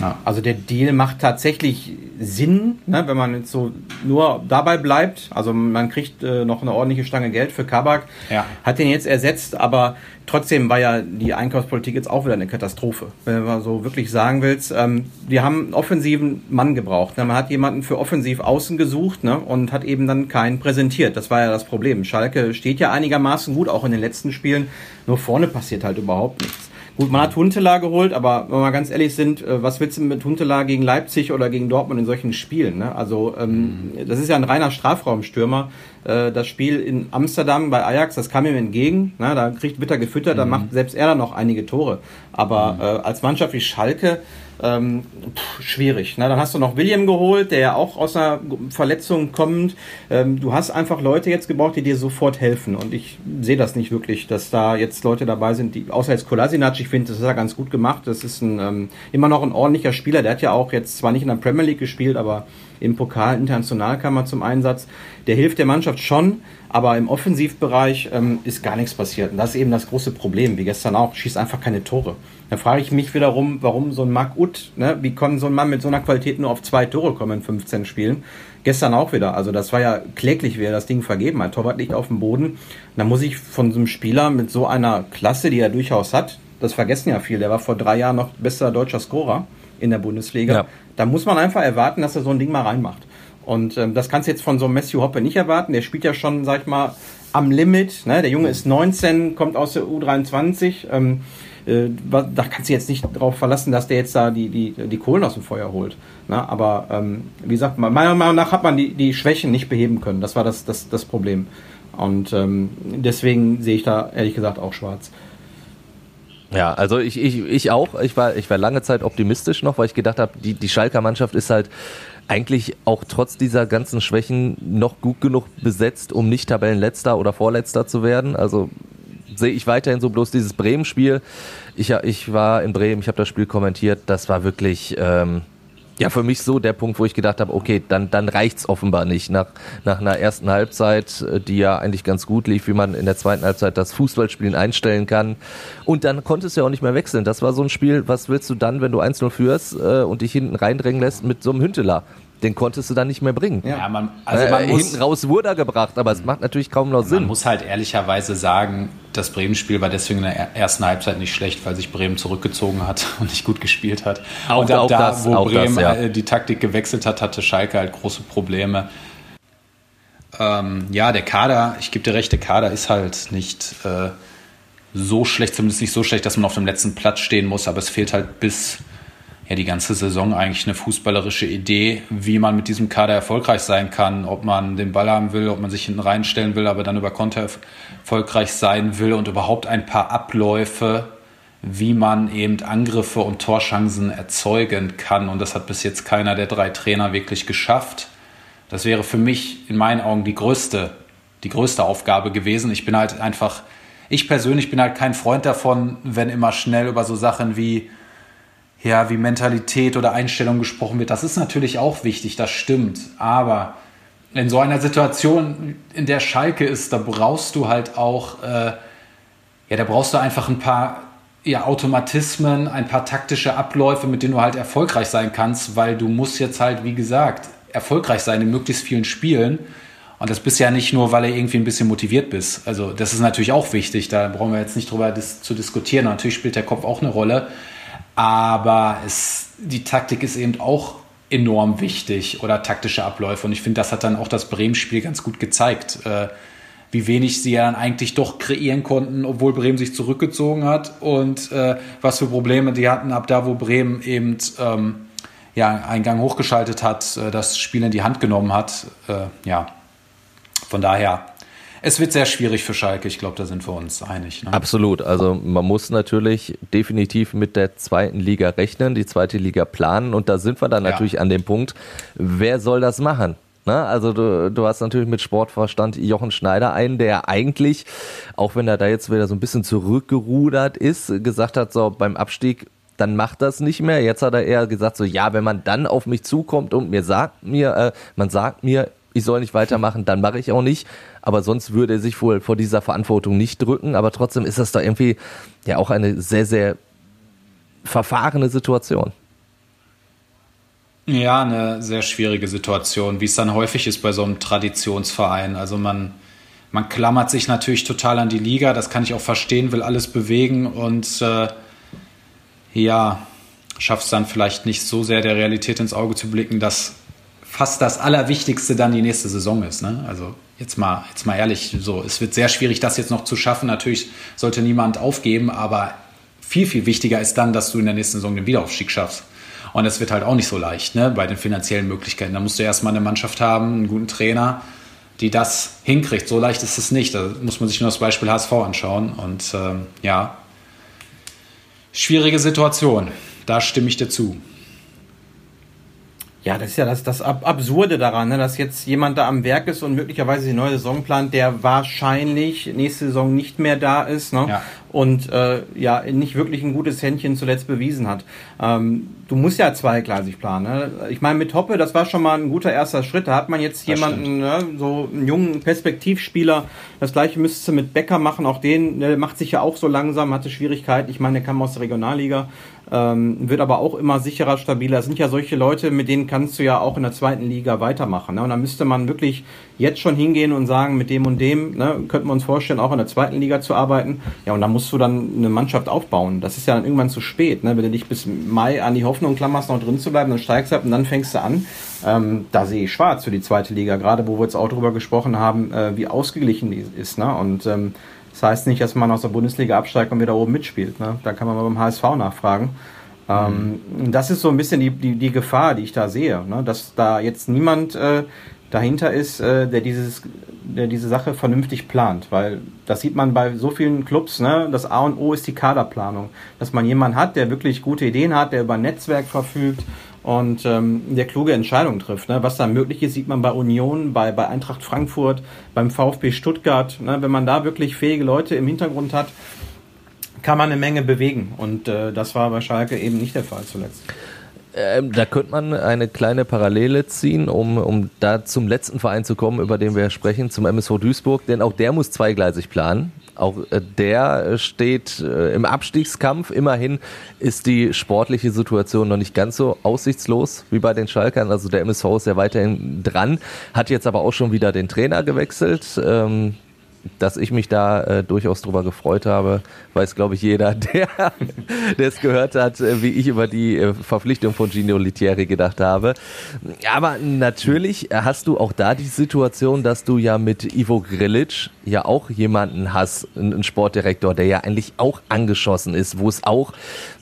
Ja. Also der Deal macht tatsächlich Sinn, ne, wenn man jetzt so nur dabei bleibt. Also man kriegt äh, noch eine ordentliche Stange Geld für Kabak, ja. hat den jetzt ersetzt, aber trotzdem war ja die Einkaufspolitik jetzt auch wieder eine Katastrophe, wenn man so wirklich sagen willst. Ähm, wir haben einen offensiven Mann gebraucht. Ne? Man hat jemanden für offensiv außen gesucht ne? und hat eben dann keinen präsentiert. Das war ja das Problem. Schalke steht ja einigermaßen gut, auch in den letzten Spielen. Nur vorne passiert halt überhaupt nichts. Gut, man hat Huntela geholt, aber wenn wir ganz ehrlich sind, äh, was willst du mit Huntela gegen Leipzig oder gegen Dortmund in solchen Spielen? Ne? Also ähm, mhm. das ist ja ein reiner Strafraumstürmer. Äh, das Spiel in Amsterdam bei Ajax, das kam ihm entgegen. Ne? Da kriegt Witter gefüttert, mhm. da macht selbst er dann noch einige Tore. Aber mhm. äh, als Mannschaft wie Schalke ähm, pff, schwierig. Na, dann hast du noch William geholt, der ja auch aus einer Verletzung kommt. Ähm, du hast einfach Leute jetzt gebraucht, die dir sofort helfen. Und ich sehe das nicht wirklich, dass da jetzt Leute dabei sind, die, außer jetzt Kolasinac, ich finde, das ist ja ganz gut gemacht. Das ist ein, ähm, immer noch ein ordentlicher Spieler. Der hat ja auch jetzt zwar nicht in der Premier League gespielt, aber im Pokal international kam er zum Einsatz. Der hilft der Mannschaft schon, aber im Offensivbereich ähm, ist gar nichts passiert. Und das ist eben das große Problem, wie gestern auch, schießt einfach keine Tore. Da frage ich mich wiederum, warum so ein Mark Utt, ne, wie kann so ein Mann mit so einer Qualität nur auf zwei Tore kommen in 15 Spielen? Gestern auch wieder. Also das war ja kläglich, wie er das Ding vergeben hat. Torwart liegt auf dem Boden. Da muss ich von so einem Spieler mit so einer Klasse, die er durchaus hat, das vergessen ja viele, der war vor drei Jahren noch bester deutscher Scorer in der Bundesliga. Ja. Da muss man einfach erwarten, dass er so ein Ding mal reinmacht. Und ähm, das kannst du jetzt von so einem Matthew Hoppe nicht erwarten. Der spielt ja schon, sag ich mal, am Limit. Ne? Der Junge ist 19, kommt aus der U23. Ähm, äh, da kannst du jetzt nicht darauf verlassen, dass der jetzt da die, die, die Kohlen aus dem Feuer holt. Na, aber ähm, wie gesagt, meiner Meinung nach hat man die, die Schwächen nicht beheben können. Das war das, das, das Problem. Und ähm, deswegen sehe ich da ehrlich gesagt auch schwarz. Ja, also ich, ich, ich auch. Ich war, ich war lange Zeit optimistisch noch, weil ich gedacht habe, die, die Schalker Mannschaft ist halt eigentlich auch trotz dieser ganzen Schwächen noch gut genug besetzt, um nicht Tabellenletzter oder Vorletzter zu werden. Also sehe ich weiterhin so bloß dieses Bremen-Spiel. Ich, ich war in Bremen, ich habe das Spiel kommentiert, das war wirklich ähm, ja für mich so der Punkt, wo ich gedacht habe, okay, dann, dann reicht's offenbar nicht. Nach, nach einer ersten Halbzeit, äh, die ja eigentlich ganz gut lief, wie man in der zweiten Halbzeit das Fußballspielen einstellen kann. Und dann konntest du ja auch nicht mehr wechseln. Das war so ein Spiel, was willst du dann, wenn du 1-0 führst äh, und dich hinten reindrängen lässt mit so einem Hünteler? Den konntest du dann nicht mehr bringen. Ja, man, also man äh, muss, hinten raus wurde er gebracht, aber es macht natürlich kaum noch Sinn. Man muss halt ehrlicherweise sagen, das Bremen-Spiel war deswegen in der ersten Halbzeit nicht schlecht, weil sich Bremen zurückgezogen hat und nicht gut gespielt hat. Auch, und ab auch da, das, wo Bremen das, ja. Äh, die Taktik gewechselt hat, hatte Schalke halt große Probleme. Ähm, ja, der Kader, ich gebe dir recht, der Kader ist halt nicht äh, so schlecht, zumindest nicht so schlecht, dass man auf dem letzten Platz stehen muss, aber es fehlt halt bis ja die ganze Saison eigentlich eine fußballerische Idee, wie man mit diesem Kader erfolgreich sein kann, ob man den Ball haben will, ob man sich hinten reinstellen will, aber dann über Konter erfolgreich sein will und überhaupt ein paar Abläufe, wie man eben Angriffe und Torchancen erzeugen kann. Und das hat bis jetzt keiner der drei Trainer wirklich geschafft. Das wäre für mich in meinen Augen die größte, die größte Aufgabe gewesen. Ich bin halt einfach, ich persönlich bin halt kein Freund davon, wenn immer schnell über so Sachen wie ja, wie Mentalität oder Einstellung gesprochen wird. Das ist natürlich auch wichtig, das stimmt. Aber in so einer Situation, in der Schalke ist, da brauchst du halt auch, äh, ja, da brauchst du einfach ein paar ja, Automatismen, ein paar taktische Abläufe, mit denen du halt erfolgreich sein kannst, weil du musst jetzt halt, wie gesagt, erfolgreich sein in möglichst vielen Spielen. Und das bist ja nicht nur, weil du irgendwie ein bisschen motiviert bist. Also das ist natürlich auch wichtig, da brauchen wir jetzt nicht drüber dis zu diskutieren. natürlich spielt der Kopf auch eine Rolle. Aber es, die Taktik ist eben auch enorm wichtig oder taktische Abläufe. Und ich finde, das hat dann auch das Bremen-Spiel ganz gut gezeigt. Äh, wie wenig sie ja dann eigentlich doch kreieren konnten, obwohl Bremen sich zurückgezogen hat und äh, was für Probleme die hatten ab da, wo Bremen eben ähm, ja, einen Gang hochgeschaltet hat, äh, das Spiel in die Hand genommen hat. Äh, ja, von daher es wird sehr schwierig für Schalke. Ich glaube, da sind wir uns einig. Ne? Absolut. Also man muss natürlich definitiv mit der zweiten Liga rechnen, die zweite Liga planen und da sind wir dann ja. natürlich an dem Punkt, wer soll das machen? Ne? Also du, du hast natürlich mit Sportverstand Jochen Schneider einen, der eigentlich, auch wenn er da jetzt wieder so ein bisschen zurückgerudert ist, gesagt hat, so beim Abstieg dann macht das nicht mehr. Jetzt hat er eher gesagt, so ja, wenn man dann auf mich zukommt und mir sagt mir, äh, man sagt mir, ich soll nicht weitermachen, dann mache ich auch nicht. Aber sonst würde er sich wohl vor dieser Verantwortung nicht drücken. Aber trotzdem ist das da irgendwie ja auch eine sehr, sehr verfahrene Situation. Ja, eine sehr schwierige Situation, wie es dann häufig ist bei so einem Traditionsverein. Also man, man klammert sich natürlich total an die Liga, das kann ich auch verstehen, will alles bewegen und äh, ja, schafft es dann vielleicht nicht so sehr der Realität ins Auge zu blicken, dass fast das Allerwichtigste dann die nächste Saison ist. Ne? Also jetzt mal, jetzt mal ehrlich, so, es wird sehr schwierig, das jetzt noch zu schaffen. Natürlich sollte niemand aufgeben, aber viel, viel wichtiger ist dann, dass du in der nächsten Saison den Wiederaufstieg schaffst. Und das wird halt auch nicht so leicht, ne, bei den finanziellen Möglichkeiten. Da musst du erstmal eine Mannschaft haben, einen guten Trainer, die das hinkriegt. So leicht ist es nicht. Da muss man sich nur das Beispiel HSV anschauen. Und ähm, ja, schwierige Situation. Da stimme ich dir zu. Ja, das ist ja das, das Absurde daran, ne, dass jetzt jemand da am Werk ist und möglicherweise die neue Saison plant, der wahrscheinlich nächste Saison nicht mehr da ist. Ne? Ja und äh, ja nicht wirklich ein gutes Händchen zuletzt bewiesen hat. Ähm, du musst ja zweigleisig planen. Ne? Ich meine, mit Hoppe, das war schon mal ein guter erster Schritt. Da hat man jetzt das jemanden, ne, so einen jungen Perspektivspieler. Das gleiche müsste mit Becker machen. Auch den der macht sich ja auch so langsam, hatte Schwierigkeiten. Ich meine, der kam aus der Regionalliga, ähm, wird aber auch immer sicherer, stabiler. Das sind ja solche Leute, mit denen kannst du ja auch in der zweiten Liga weitermachen. Ne? Und da müsste man wirklich jetzt schon hingehen und sagen, mit dem und dem ne, könnten wir uns vorstellen, auch in der zweiten Liga zu arbeiten. Ja, und da musst du dann eine Mannschaft aufbauen. Das ist ja dann irgendwann zu spät. Ne? Wenn du dich bis Mai an die Hoffnung klammerst, noch drin zu bleiben, dann steigst du ab und dann fängst du an. Ähm, da sehe ich schwarz für die zweite Liga, gerade wo wir jetzt auch darüber gesprochen haben, äh, wie ausgeglichen die ist. Ne? Und ähm, das heißt nicht, dass man aus der Bundesliga absteigt und wieder oben mitspielt. Ne? Da kann man mal beim HSV nachfragen. Ähm, mhm. Das ist so ein bisschen die, die, die Gefahr, die ich da sehe, ne? dass da jetzt niemand äh, dahinter ist, äh, der dieses, der diese Sache vernünftig plant, weil das sieht man bei so vielen Clubs, ne? Das A und O ist die Kaderplanung, dass man jemanden hat, der wirklich gute Ideen hat, der über ein Netzwerk verfügt und ähm, der kluge Entscheidungen trifft. Ne? Was da möglich ist, sieht man bei Union, bei, bei Eintracht Frankfurt, beim VfB Stuttgart. Ne? Wenn man da wirklich fähige Leute im Hintergrund hat, kann man eine Menge bewegen. Und äh, das war bei Schalke eben nicht der Fall zuletzt. Ähm, da könnte man eine kleine Parallele ziehen, um, um da zum letzten Verein zu kommen, über den wir sprechen, zum MSV Duisburg, denn auch der muss zweigleisig planen. Auch äh, der steht äh, im Abstiegskampf. Immerhin ist die sportliche Situation noch nicht ganz so aussichtslos wie bei den Schalkern. Also der MSV ist ja weiterhin dran, hat jetzt aber auch schon wieder den Trainer gewechselt. Ähm, dass ich mich da äh, durchaus drüber gefreut habe, weiß, glaube ich, jeder, der es gehört hat, wie ich über die Verpflichtung von Gino Litieri gedacht habe. Aber natürlich hast du auch da die Situation, dass du ja mit Ivo Grilic ja auch jemanden hast, einen Sportdirektor, der ja eigentlich auch angeschossen ist, wo es auch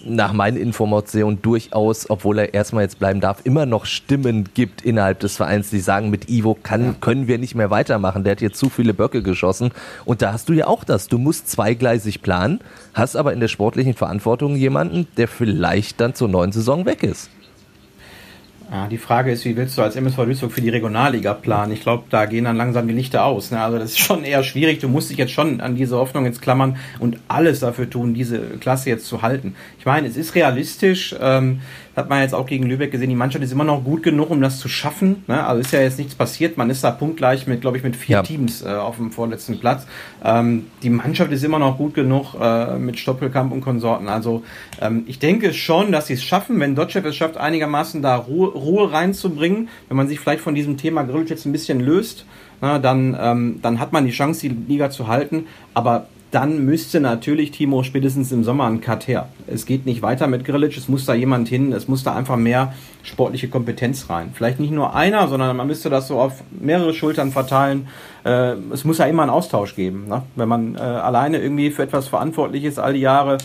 nach meinen Informationen durchaus, obwohl er erstmal jetzt bleiben darf, immer noch Stimmen gibt innerhalb des Vereins, die sagen, mit Ivo kann, können wir nicht mehr weitermachen. Der hat jetzt zu viele Böcke geschossen. Und da hast du ja auch das. Du musst zweigleisig planen, hast aber in der sportlichen Verantwortung jemanden, der vielleicht dann zur neuen Saison weg ist. Ja, die Frage ist, wie willst du als MSV Duisburg für die Regionalliga planen? Ich glaube, da gehen dann langsam die Lichter aus. Ne? Also das ist schon eher schwierig. Du musst dich jetzt schon an diese Hoffnung jetzt klammern und alles dafür tun, diese Klasse jetzt zu halten. Ich meine, es ist realistisch. Ähm, hat man jetzt auch gegen Lübeck gesehen, die Mannschaft ist immer noch gut genug, um das zu schaffen. Ne? Also ist ja jetzt nichts passiert. Man ist da punktgleich mit, glaube ich, mit vier ja. Teams äh, auf dem vorletzten Platz. Ähm, die Mannschaft ist immer noch gut genug äh, mit Stoppelkamp und Konsorten. Also ähm, ich denke schon, dass sie es schaffen, wenn Dotchev es schafft, einigermaßen da Ruhe, Ruhe reinzubringen, wenn man sich vielleicht von diesem Thema Grillage jetzt ein bisschen löst. Na, dann, ähm, dann hat man die Chance, die Liga zu halten. Aber dann müsste natürlich Timo spätestens im Sommer ein Cut her. Es geht nicht weiter mit Grillitsch, es muss da jemand hin, es muss da einfach mehr sportliche Kompetenz rein. Vielleicht nicht nur einer, sondern man müsste das so auf mehrere Schultern verteilen. Äh, es muss ja immer einen Austausch geben. Ne? Wenn man äh, alleine irgendwie für etwas verantwortlich ist all die Jahre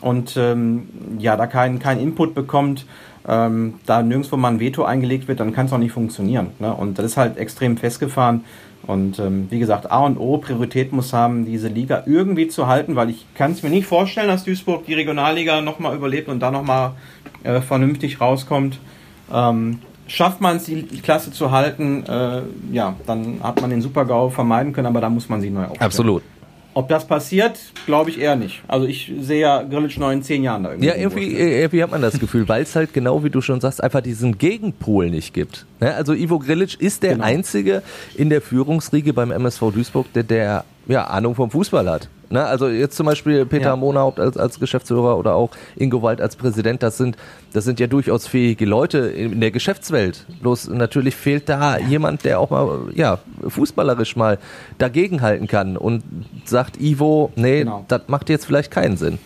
und ähm, ja, da keinen kein Input bekommt, ähm, da nirgendwo mal ein Veto eingelegt wird, dann kann es auch nicht funktionieren. Ne? Und das ist halt extrem festgefahren. Und ähm, wie gesagt, A und O, Priorität muss haben, diese Liga irgendwie zu halten, weil ich kann es mir nicht vorstellen, dass Duisburg die Regionalliga nochmal überlebt und da nochmal äh, vernünftig rauskommt. Ähm, schafft man es, die Klasse zu halten, äh, ja, dann hat man den Super-GAU vermeiden können, aber da muss man sie neu aufstellen. Absolut. Ob das passiert, glaube ich eher nicht. Also ich sehe ja Grillitsch noch in zehn Jahren da irgendwie. Ja, irgendwie, irgendwie hat man das Gefühl, weil es halt genau wie du schon sagst, einfach diesen Gegenpol nicht gibt. Ne? Also Ivo Grillitsch ist der Genau. einzige in der Führungsriege beim MSV Duisburg, der, der ja, Ahnung vom Fußball hat. Ne? Also jetzt zum Beispiel Peter Ja. Monahaupt als, als Geschäftsführer oder auch Ingo Wald als Präsident, das sind, das sind ja durchaus fähige Leute in der Geschäftswelt. Bloß natürlich fehlt da jemand, der auch mal, ja, fußballerisch mal dagegenhalten kann und sagt Ivo, nee, Genau. das macht jetzt vielleicht keinen Sinn.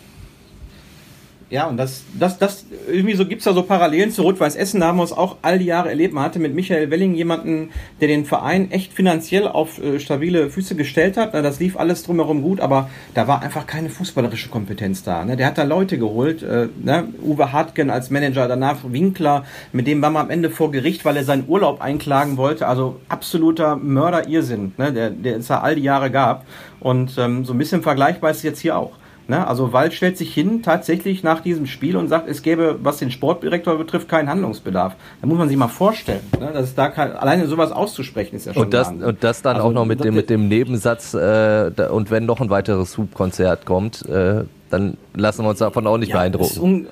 Ja, und das, das, das, irgendwie so gibt's da so Parallelen zu Rot-Weiß Essen, da haben wir es auch all die Jahre erlebt. Man hatte mit Michael Welling jemanden, der den Verein echt finanziell auf äh, stabile Füße gestellt hat. Na, Das lief alles drumherum gut, aber da war einfach keine fußballerische Kompetenz da. Ne? Der hat da Leute geholt, äh, ne? Uwe Hartgen als Manager, danach Winkler, mit dem war man am Ende vor Gericht, weil er seinen Urlaub einklagen wollte. Also absoluter Mörder-Irrsinn, ne? der, der es da all die Jahre gab. Und ähm, so ein bisschen vergleichbar ist es jetzt hier auch. Ne? Also Wald stellt sich hin tatsächlich nach diesem Spiel und sagt, es gäbe, was den Sportdirektor betrifft, keinen Handlungsbedarf. Da muss man sich mal vorstellen, ne? dass es da kein, alleine sowas auszusprechen ist ja schon Und das, und das dann Also, auch noch mit dem, mit dem Nebensatz, äh, da, und wenn noch ein weiteres Subkonzert kommt, äh, dann lassen wir uns davon auch nicht Ja, beeindrucken.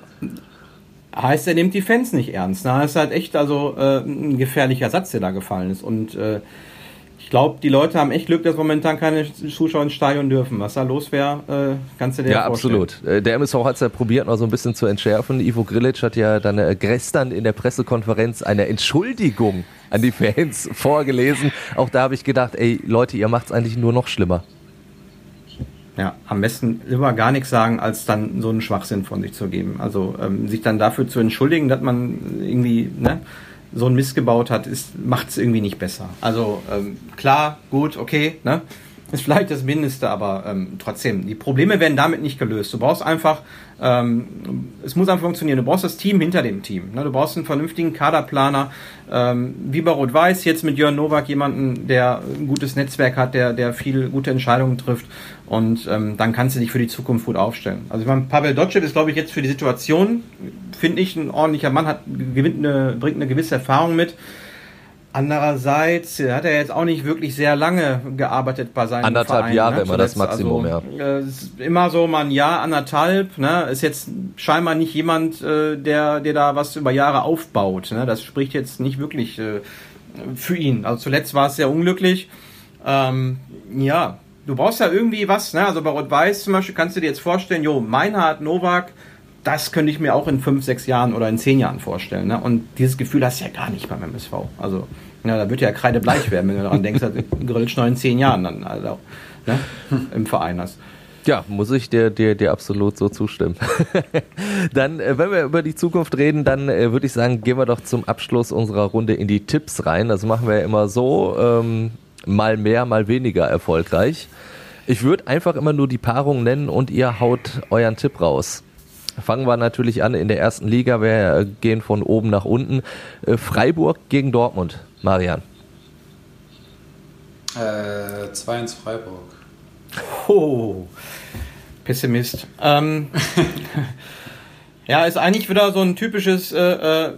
heißt, er nimmt die Fans nicht ernst. Ne? Das ist halt echt also äh, ein gefährlicher Satz, der da gefallen ist. Und äh, ich glaube, die Leute haben echt Glück, dass momentan keine Zuschauer ins Stadion dürfen. Was da los wäre, äh, kannst du dir Ja, vorstellen. absolut. Äh, Der MSV hat es ja probiert, noch so ein bisschen zu entschärfen. Ivo Grilic hat ja dann äh, gestern in der Pressekonferenz eine Entschuldigung an die Fans vorgelesen. Auch da habe ich gedacht, ey Leute, ihr macht es eigentlich nur noch schlimmer. Ja, am besten lieber gar nichts sagen, als dann so einen Schwachsinn von sich zu geben. Also ähm, sich dann dafür zu entschuldigen, dass man irgendwie ne, so einen Mist gebaut hat, macht es irgendwie nicht besser. Also ähm, klar, gut, okay, ne? Ist vielleicht das Mindeste, aber ähm, trotzdem, die Probleme werden damit nicht gelöst. Du brauchst einfach, ähm, es muss einfach funktionieren. Du brauchst das Team hinter dem Team. Ne? Du brauchst einen vernünftigen Kaderplaner, ähm, wie bei Rot-Weiß, jetzt mit Jörn Nowak jemanden, der ein gutes Netzwerk hat, der, der viel gute Entscheidungen trifft und ähm, dann kannst du dich für die Zukunft gut aufstellen. Also ich meine, Pavel Dotschew ist, glaube ich, jetzt für die Situation, finde ich, ein ordentlicher Mann, hat, gewinnt eine, bringt eine gewisse Erfahrung mit. Andererseits hat er jetzt auch nicht wirklich sehr lange gearbeitet bei seinem Anderthalb Verein, Jahre ne, immer das zuletzt. Maximum, also, ja. Ist immer so mal ein Jahr, anderthalb, ne, ist jetzt scheinbar nicht jemand, äh, der, der da was über Jahre aufbaut, ne, das spricht jetzt nicht wirklich äh, für ihn. Also zuletzt war es sehr unglücklich. Ähm, ja, du brauchst ja irgendwie was, ne, also bei Rot-Weiß zum Beispiel kannst du dir jetzt vorstellen, jo, Meinhard, Novak, das könnte ich mir auch in fünf, sechs Jahren oder in zehn Jahren vorstellen. Ne? Und dieses Gefühl hast du ja gar nicht beim MSV. Also, ja, da wird ja kreidebleich werden, wenn du daran denkst, dass Grillitsch noch in zehn Jahren dann also, ne, im Verein hast. Ja, muss ich dir, dir, dir absolut so zustimmen. dann, äh, wenn wir über die Zukunft reden, dann äh, würde ich sagen, gehen wir doch zum Abschluss unserer Runde in die Tipps rein. Das machen wir ja immer so, ähm, mal mehr, mal weniger erfolgreich. Ich würde einfach immer nur die Paarung nennen und ihr haut euren Tipp raus. Fangen wir natürlich an in der ersten Liga. Wir äh, gehen von oben nach unten. Äh, Freiburg gegen Dortmund. Marian. Äh, 2 ins Freiburg. Oh, Pessimist. Ähm, ja, ist eigentlich wieder so ein typisches äh, äh,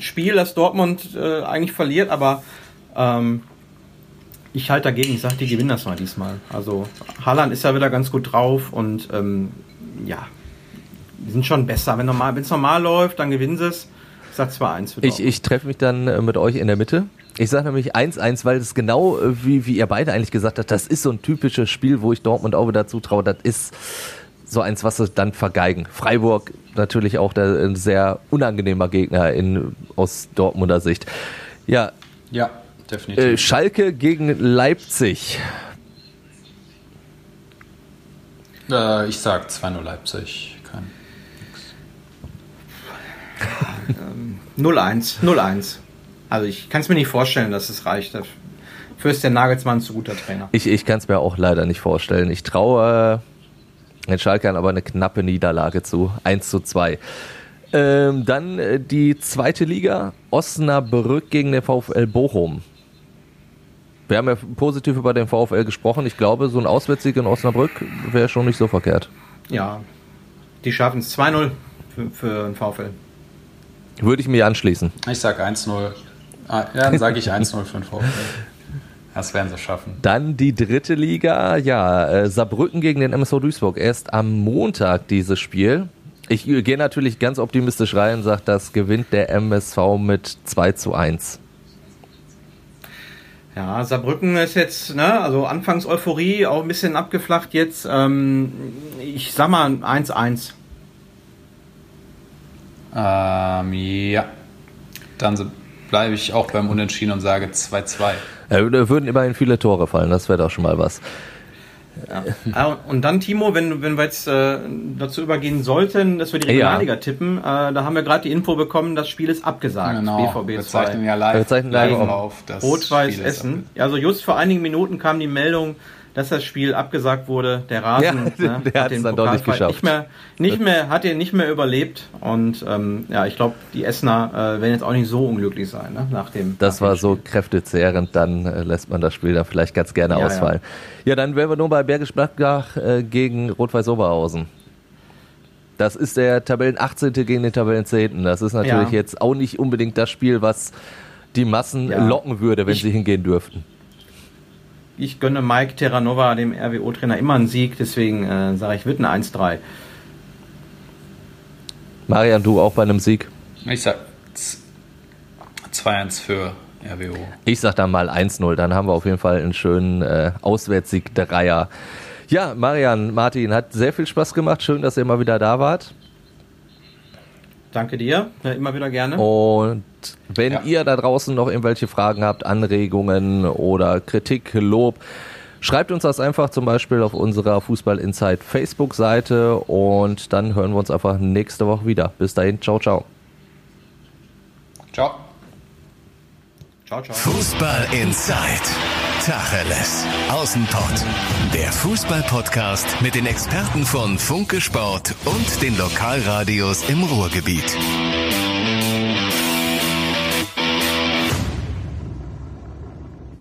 Spiel, das Dortmund äh, eigentlich verliert, aber ähm, ich halte dagegen. Ich sage, die gewinnen das mal diesmal. Also Haaland ist ja wieder ganz gut drauf und ähm, ja, die sind schon besser. Wenn normal, es normal läuft, dann gewinnen sie es. Ich sag 2-1 für Ich, ich treffe mich dann äh, mit euch in der Mitte. Ich sage nämlich 1-1, weil das genau, äh, wie, wie ihr beide eigentlich gesagt habt, das ist so ein typisches Spiel, wo ich Dortmund auch wieder zutraue. Das ist so eins, was sie dann vergeigen. Freiburg natürlich auch der, ein sehr unangenehmer Gegner in, aus Dortmunder Sicht. Ja, Ja, definitiv. äh, Schalke gegen Leipzig. Äh, ich sag 2-0 Leipzig. Kein, 0-1. 0-1. Also ich kann es mir nicht vorstellen, dass es reicht. Dafür ist der Nagelsmann zu guter Trainer. Ich, ich kann es mir auch leider nicht vorstellen. Ich traue äh, den Schalkern aber eine knappe Niederlage zu. 1 zu 2. Ähm, dann äh, die zweite Liga. Osnabrück gegen den VfL Bochum. Wir haben ja positiv über den VfL gesprochen. Ich glaube, so ein Auswärtssieg in Osnabrück wäre schon nicht so verkehrt. Ja, die schaffen es 2-0 für, für den VfL. Würde ich mir anschließen. Ich sag 1-0. Ah, ja, dann sage ich 1-0 für den VfL. Das werden sie schaffen. Dann die dritte Liga. Ja, äh, Saarbrücken gegen den MSV Duisburg. Erst am Montag dieses Spiel. Ich gehe natürlich ganz optimistisch rein und sage, das gewinnt der MSV mit 2 zu 1. Ja, Saarbrücken ist jetzt, ne, also anfangs Euphorie, auch ein bisschen abgeflacht jetzt. Ähm, ich sag mal 1-1. Ähm, ja. Dann bleibe ich auch beim Unentschieden und sage 2-2. Ja, da würden immerhin viele Tore fallen, das wäre doch schon mal was. Ja. Ah, und dann, Timo, wenn, wenn wir jetzt äh, dazu übergehen sollten, dass wir die Regionalliga ja. tippen, äh, da haben wir gerade die Info bekommen, das Spiel ist abgesagt. Genau. BVB wir zeichnen ja live, wir zeichnen live auf. Rot-Weiß Essen. Also just vor einigen Minuten kam die Meldung, dass das Spiel abgesagt wurde. Der Rasen ja, ne, der hat den dann doch nicht geschafft. Nicht mehr, nicht mehr, hat ihn nicht mehr überlebt. Und ähm, ja, ich glaube, die Essener äh, werden jetzt auch nicht so unglücklich sein ne, nach dem. Das nach war so kräftezehrend, dann äh, lässt man das Spiel da vielleicht ganz gerne ja, ausfallen. Ja. ja. dann wären wir nur bei Bergisch Gladbach äh, gegen Rot-Weiß Oberhausen. Das ist der Tabellen 18. gegen den Tabellen 10. Das ist natürlich ja. jetzt auch nicht unbedingt das Spiel, was die Massen locken würde, wenn ich, sie hingehen dürften ich gönne Mike Terranova, dem RWO-Trainer, immer einen Sieg, deswegen äh, sage ich, wird ein 1-3. Marian, du auch bei einem Sieg? Ich sag 2-1 für RWO. Ich sag dann mal 1-0, dann haben wir auf jeden Fall einen schönen äh, Auswärtssieg Dreier. Ja, Marian, Martin, hat sehr viel Spaß gemacht. Schön, dass ihr mal wieder da wart. Danke dir, ja, immer wieder gerne. Und wenn ja. ihr da draußen noch irgendwelche Fragen habt, Anregungen oder Kritik, Lob, schreibt uns das einfach zum Beispiel auf unserer Fußball Insight Facebook-Seite und dann hören wir uns einfach nächste Woche wieder. Bis dahin, ciao, ciao. Ciao. Ciao, ciao. Fußball Inside. Tacheles. Außenpott. Der Fußball-Podcast mit den Experten von Funke Sport und den Lokalradios im Ruhrgebiet.